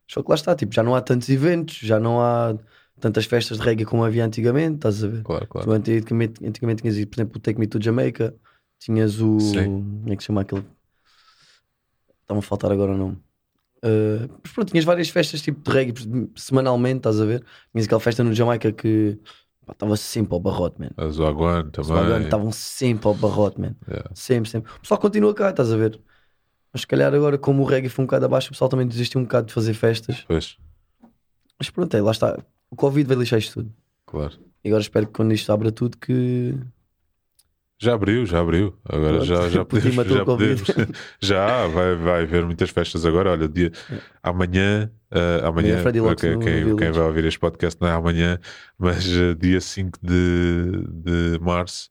Speaker 4: Só que lá está, tipo, já não há tantos eventos, já não há tantas festas de reggae como havia antigamente, estás a ver?
Speaker 3: claro, claro.
Speaker 4: Tu antigamente, antigamente tinhas, por exemplo, o Take Me to Jamaica, tinhas o.
Speaker 3: Sim.
Speaker 4: Como é que se chama aquele? Está-me a faltar agora o nome. Uh, mas pronto, tinhas várias festas tipo de reggae semanalmente, estás a ver? Tinhas aquela festa no Jamaica que estava sempre ao barrote, man.
Speaker 3: A Zoaguan também.
Speaker 4: estavam sempre ao barrote, man.
Speaker 3: Yeah.
Speaker 4: Sempre, sempre. O pessoal continua cá, estás a ver? Mas se calhar agora, como o reggae foi um bocado abaixo, o pessoal também desistiu um bocado de fazer festas.
Speaker 3: Pois,
Speaker 4: Mas pronto, é, lá está. O Covid vai lixar isto tudo.
Speaker 3: claro.
Speaker 4: E agora espero que quando isto abra tudo que.
Speaker 3: Já abriu, já abriu. Agora
Speaker 4: Pronto.
Speaker 3: já, (laughs) já podemos. Já, podemos. (laughs) já vai, vai haver muitas festas agora. Olha, dia, amanhã, eh, amanhã,
Speaker 4: Amanhã é Locks
Speaker 3: quem, quem, vai ouvir este podcast não é amanhã, mas eh, dia 5 de, de março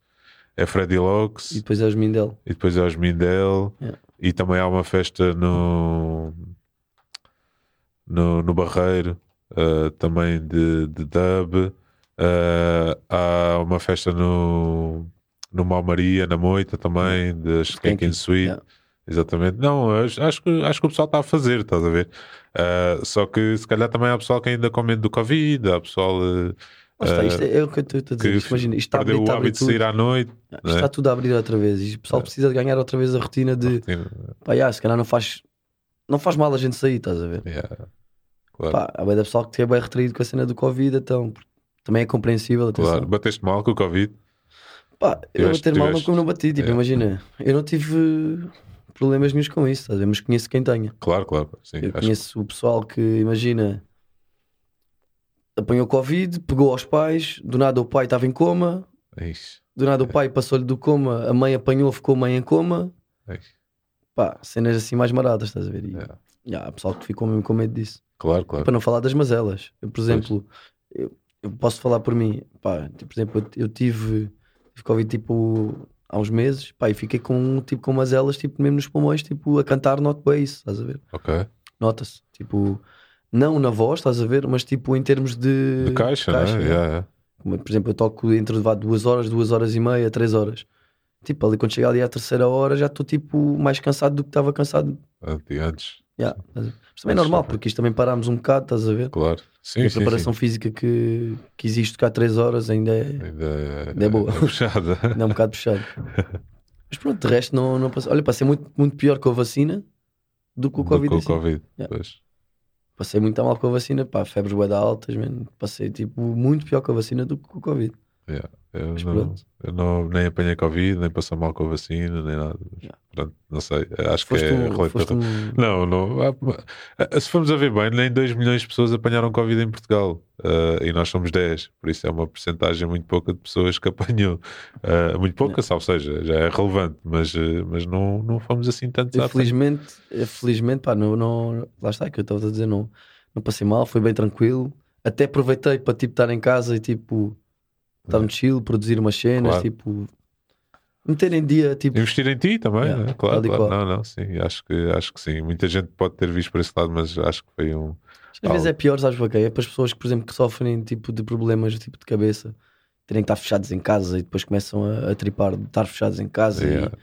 Speaker 3: é Freddy
Speaker 4: E
Speaker 3: Locks
Speaker 4: depois é os Mindel.
Speaker 3: e depois é os Mindel
Speaker 4: Yeah.
Speaker 3: e também há uma festa no, no, no Barreiro eh, também de, de dub. Eh, há uma festa no, no Malmaria, na Moita também, das Skanking
Speaker 4: Skanking,
Speaker 3: Sweet.
Speaker 4: yeah.
Speaker 3: Exatamente. Não, acho, que, acho que o pessoal está a fazer, estás a ver? Eh, só que se calhar também há pessoal que ainda com medo do Covid, há pessoal
Speaker 4: Lá está, isto é, é o que eu estou a dizer. imagina, isto está a abrir,
Speaker 3: o
Speaker 4: a
Speaker 3: hábito de
Speaker 4: tudo.
Speaker 3: sair à noite.
Speaker 4: Isto
Speaker 3: é?
Speaker 4: está tudo a abrir outra vez. E o pessoal
Speaker 3: É.
Speaker 4: precisa de ganhar outra vez a rotina de
Speaker 3: Rotina.
Speaker 4: pá, já, se calhar não faz, não faz mal a gente sair, estás a ver?
Speaker 3: Yeah. Claro.
Speaker 4: Pá, há bué da pessoal que é bem retraído com a cena do Covid, então também é compreensível. Atenção.
Speaker 3: claro. Bateste mal com o Covid?
Speaker 4: Pá, eu
Speaker 3: Tiveste-
Speaker 4: bater mal não como não bati. Tipo,
Speaker 3: É.
Speaker 4: imagina, eu não tive problemas nenhums com isso, a ver? mas conheço quem tenha.
Speaker 3: Claro, claro. Sim,
Speaker 4: Eu conheço o pessoal que, imagina, apanhou Covid, pegou aos pais, do nada o pai estava em coma,
Speaker 3: que é isso.
Speaker 4: do nada o pai passou-lhe do coma, a mãe apanhou, ficou mãe em coma.
Speaker 3: É isso.
Speaker 4: Pá, cenas assim mais maradas, estás a ver? E,
Speaker 3: É.
Speaker 4: há pessoal que ficou mesmo com medo disso.
Speaker 3: Claro, claro.
Speaker 4: Para não falar das mazelas. Eu, por exemplo, eu, eu posso falar por mim. Pá, tipo, por exemplo, eu, eu tive, tive Covid tipo há uns meses, pá, e fiquei com, tipo, com mazelas, tipo, mesmo nos pulmões, tipo, a cantar not bass, estás a ver?
Speaker 3: Ok.
Speaker 4: Nota-se. Tipo, não na voz, estás a ver, mas tipo em termos de,
Speaker 3: De caixa, né?
Speaker 4: né?
Speaker 3: Yeah, yeah.
Speaker 4: Como, Por exemplo, eu toco entre vá, duas horas, duas horas e meia, três horas. Tipo, ali quando chega ali à terceira hora já estou tipo mais cansado do que estava cansado.
Speaker 3: Ante- Antes,
Speaker 4: Yeah? Mas também é normal, porque isto também parámos um bocado, estás a ver?
Speaker 3: claro. Sim,
Speaker 4: E a
Speaker 3: sim,
Speaker 4: preparação
Speaker 3: sim.
Speaker 4: física que, que existe cá três horas ainda é,
Speaker 3: Ainda é,
Speaker 4: Ainda é boa.
Speaker 3: puxada. (laughs)
Speaker 4: ainda é um bocado puxado. (laughs) Mas pronto, de resto não, não passei. Olha, passei muito, muito pior com a vacina do que o
Speaker 3: Do
Speaker 4: Covid.
Speaker 3: que o. Covid.
Speaker 4: Yeah.
Speaker 3: Pois.
Speaker 4: Passei muito mal com a vacina, pá, febres bué da altas, man. Passei tipo muito pior com a vacina do que com o Covid.
Speaker 3: Yeah. Eu,
Speaker 4: Mas
Speaker 3: não, eu não, nem apanhei Covid, nem passei mal com a vacina, nem nada.
Speaker 4: Yeah.
Speaker 3: Pronto, não sei. Acho
Speaker 4: Foste
Speaker 3: que é
Speaker 4: um, um-
Speaker 3: Não, não. Ah, Se formos a ver bem, nem 2 milhões de pessoas apanharam Covid em Portugal. Ah, e nós somos 10. Por isso é uma porcentagem muito pouca de pessoas que (laughs) apanhou. Ah, muito pouca, ou seja, já é relevante, mas, mas não, não fomos assim tantos
Speaker 4: felizmente, felizmente, pá, não, não, lá está, que eu estava a dizer, não, não passei mal, foi bem tranquilo. Até aproveitei para tipo estar em casa e tipo estar no chill, produzir umas cenas,
Speaker 3: Claro.
Speaker 4: tipo meter em dia, tipo,
Speaker 3: Investir em ti também,
Speaker 4: Yeah,
Speaker 3: né? claro, claro. Não, não, sim, acho que, acho que sim. Muita gente pode ter visto por esse lado, mas acho que foi um.
Speaker 4: às vezes
Speaker 3: algo.
Speaker 4: é pior, sabes para quê? É para as pessoas que, por exemplo, que sofrem tipo de problemas tipo de cabeça, terem que estar fechados em casa e depois começam a, a tripar de estar fechados em casa
Speaker 3: Yeah.
Speaker 4: e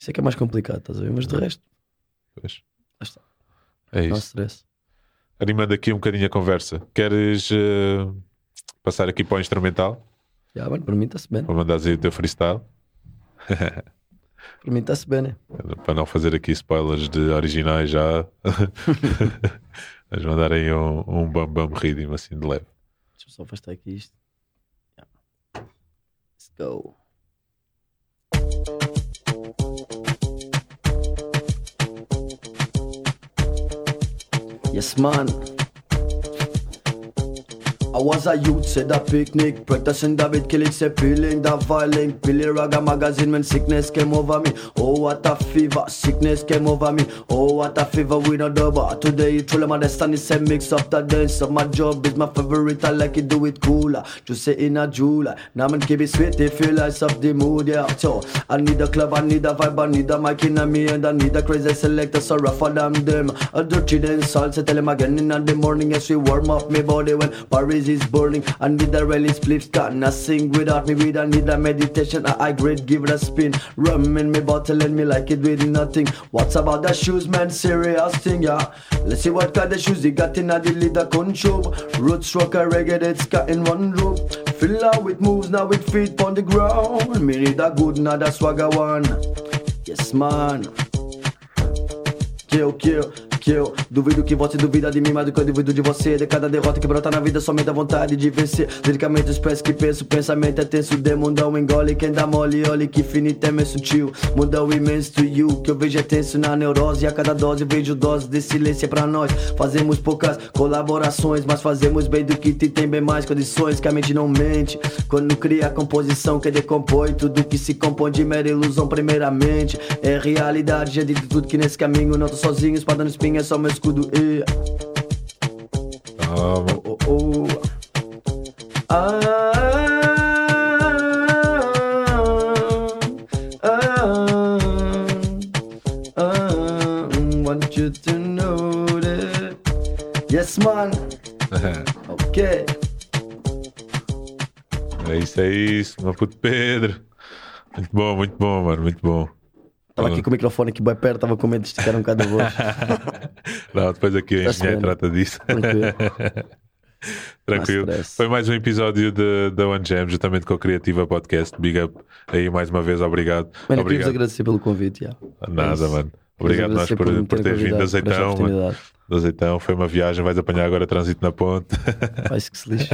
Speaker 4: isso é que é mais complicado, estás a ver? Mas de resto,
Speaker 3: Pois.
Speaker 4: Lá está.
Speaker 3: É
Speaker 4: não
Speaker 3: isso.
Speaker 4: stress.
Speaker 3: Animando aqui um bocadinho a conversa. Queres eh, passar aqui para o instrumental?
Speaker 4: Para mim está-se bem.
Speaker 3: Para mandares aí o teu freestyle?
Speaker 4: Para mim está-se bem, né?
Speaker 3: Para não fazer aqui spoilers de originais já. (laughs) Vamos mandar aí um, um bam bam rhythm assim de leve.
Speaker 4: Deixa eu só afastar aqui isto. Yeah. Let's go. Yes, man. I was a youth, said a picnic, practicing David killing, say feeling the violin, Billy Raga magazine when sickness came over me. Oh, what a fever, sickness came over me. Oh, what a fever with a double. Today, truly my destiny, say mix up the dance of my job is my favorite. I like it, do it cooler. Just say in a July. Now man keep it sweet, if you lights up the mood, yeah. So, I need a club, I need a vibe, I need a mic in a me, and I need a crazy selector, so rough for them, them. A dirty dance, salsa, tell him again in the morning as we warm up my body when Paris is burning. I need a rally can I sing without me, with I need a meditation, I, I great, give it a spin. Rum in me bottle and me like it with nothing. What's about the shoes, man? Serious thing, yeah. Let's see what kind of shoes he got in a the leader control. Roots rock a reggae that's got in one room. Fill out with moves now with feet on the ground. Me need a good, not a swagger one. Yes, man. Kill, kill, kill. Duvido que você duvida de mim, mais do que eu duvido de você. De cada derrota que brota na vida, somente a vontade de vencer. Liricamente expresso que penso, pensamento é tenso. Demundão engole, quem dá mole, olhe que finito é meu sutil. Mundão imenso to you, que eu vejo é tenso na neurose. E a cada dose eu vejo dose de silêncio é pra nós. Fazemos poucas colaborações, mas fazemos bem do que te tem bem mais condições. Que a mente não mente. Quando cria a composição que decompõe tudo que se compõe de mera ilusão, primeiramente. É realidade, já de tudo que nesse caminho não tô sozinho. Espada no espinho é só meu escudo. E...
Speaker 3: Ah, mano.
Speaker 4: Oh, oh. Ah, ah, ah, want you to know that. Yes, man. (laughs) Ok.
Speaker 3: É isso, é isso, meu puto Pedro. Muito bom, muito bom, mano, muito bom.
Speaker 4: Estava aqui com o microfone aqui bem perto, estava com medo de esticar um bocado a voz. (laughs)
Speaker 3: Não, depois aqui o engenheiro trata disso.
Speaker 4: Tranquilo. (laughs)
Speaker 3: Foi mais um episódio da One Jam, juntamente com a Criativa Podcast. Big up aí mais uma vez, obrigado.
Speaker 4: Mano,
Speaker 3: obrigado.
Speaker 4: agradecer pelo convite. já.
Speaker 3: Nada,
Speaker 4: É
Speaker 3: mano. Obrigado nós por, por
Speaker 4: terem
Speaker 3: teres vindo
Speaker 4: convidado,
Speaker 3: do azeitão. Foi uma viagem, vais apanhar agora trânsito na ponte. (laughs)
Speaker 4: Faz que se lixe.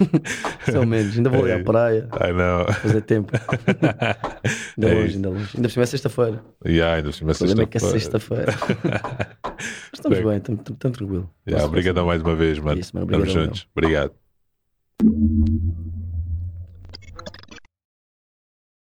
Speaker 4: (laughs) São menos. Ainda vou ali à praia.
Speaker 3: Ai não.
Speaker 4: Fazer tempo. (laughs) Ainda
Speaker 3: É
Speaker 4: longe, ainda longe. Ainda por cima é sexta-feira.
Speaker 3: Yeah, ainda por cima é
Speaker 4: O problema é que é
Speaker 3: sexta-feira.
Speaker 4: sexta-feira. Mas estamos
Speaker 3: Bem.
Speaker 4: estamos, estamos, tranquilo.
Speaker 3: Yeah, Obrigadão mais uma vez, mano.
Speaker 4: Isso, mano.
Speaker 3: Estamos juntos. Obrigado.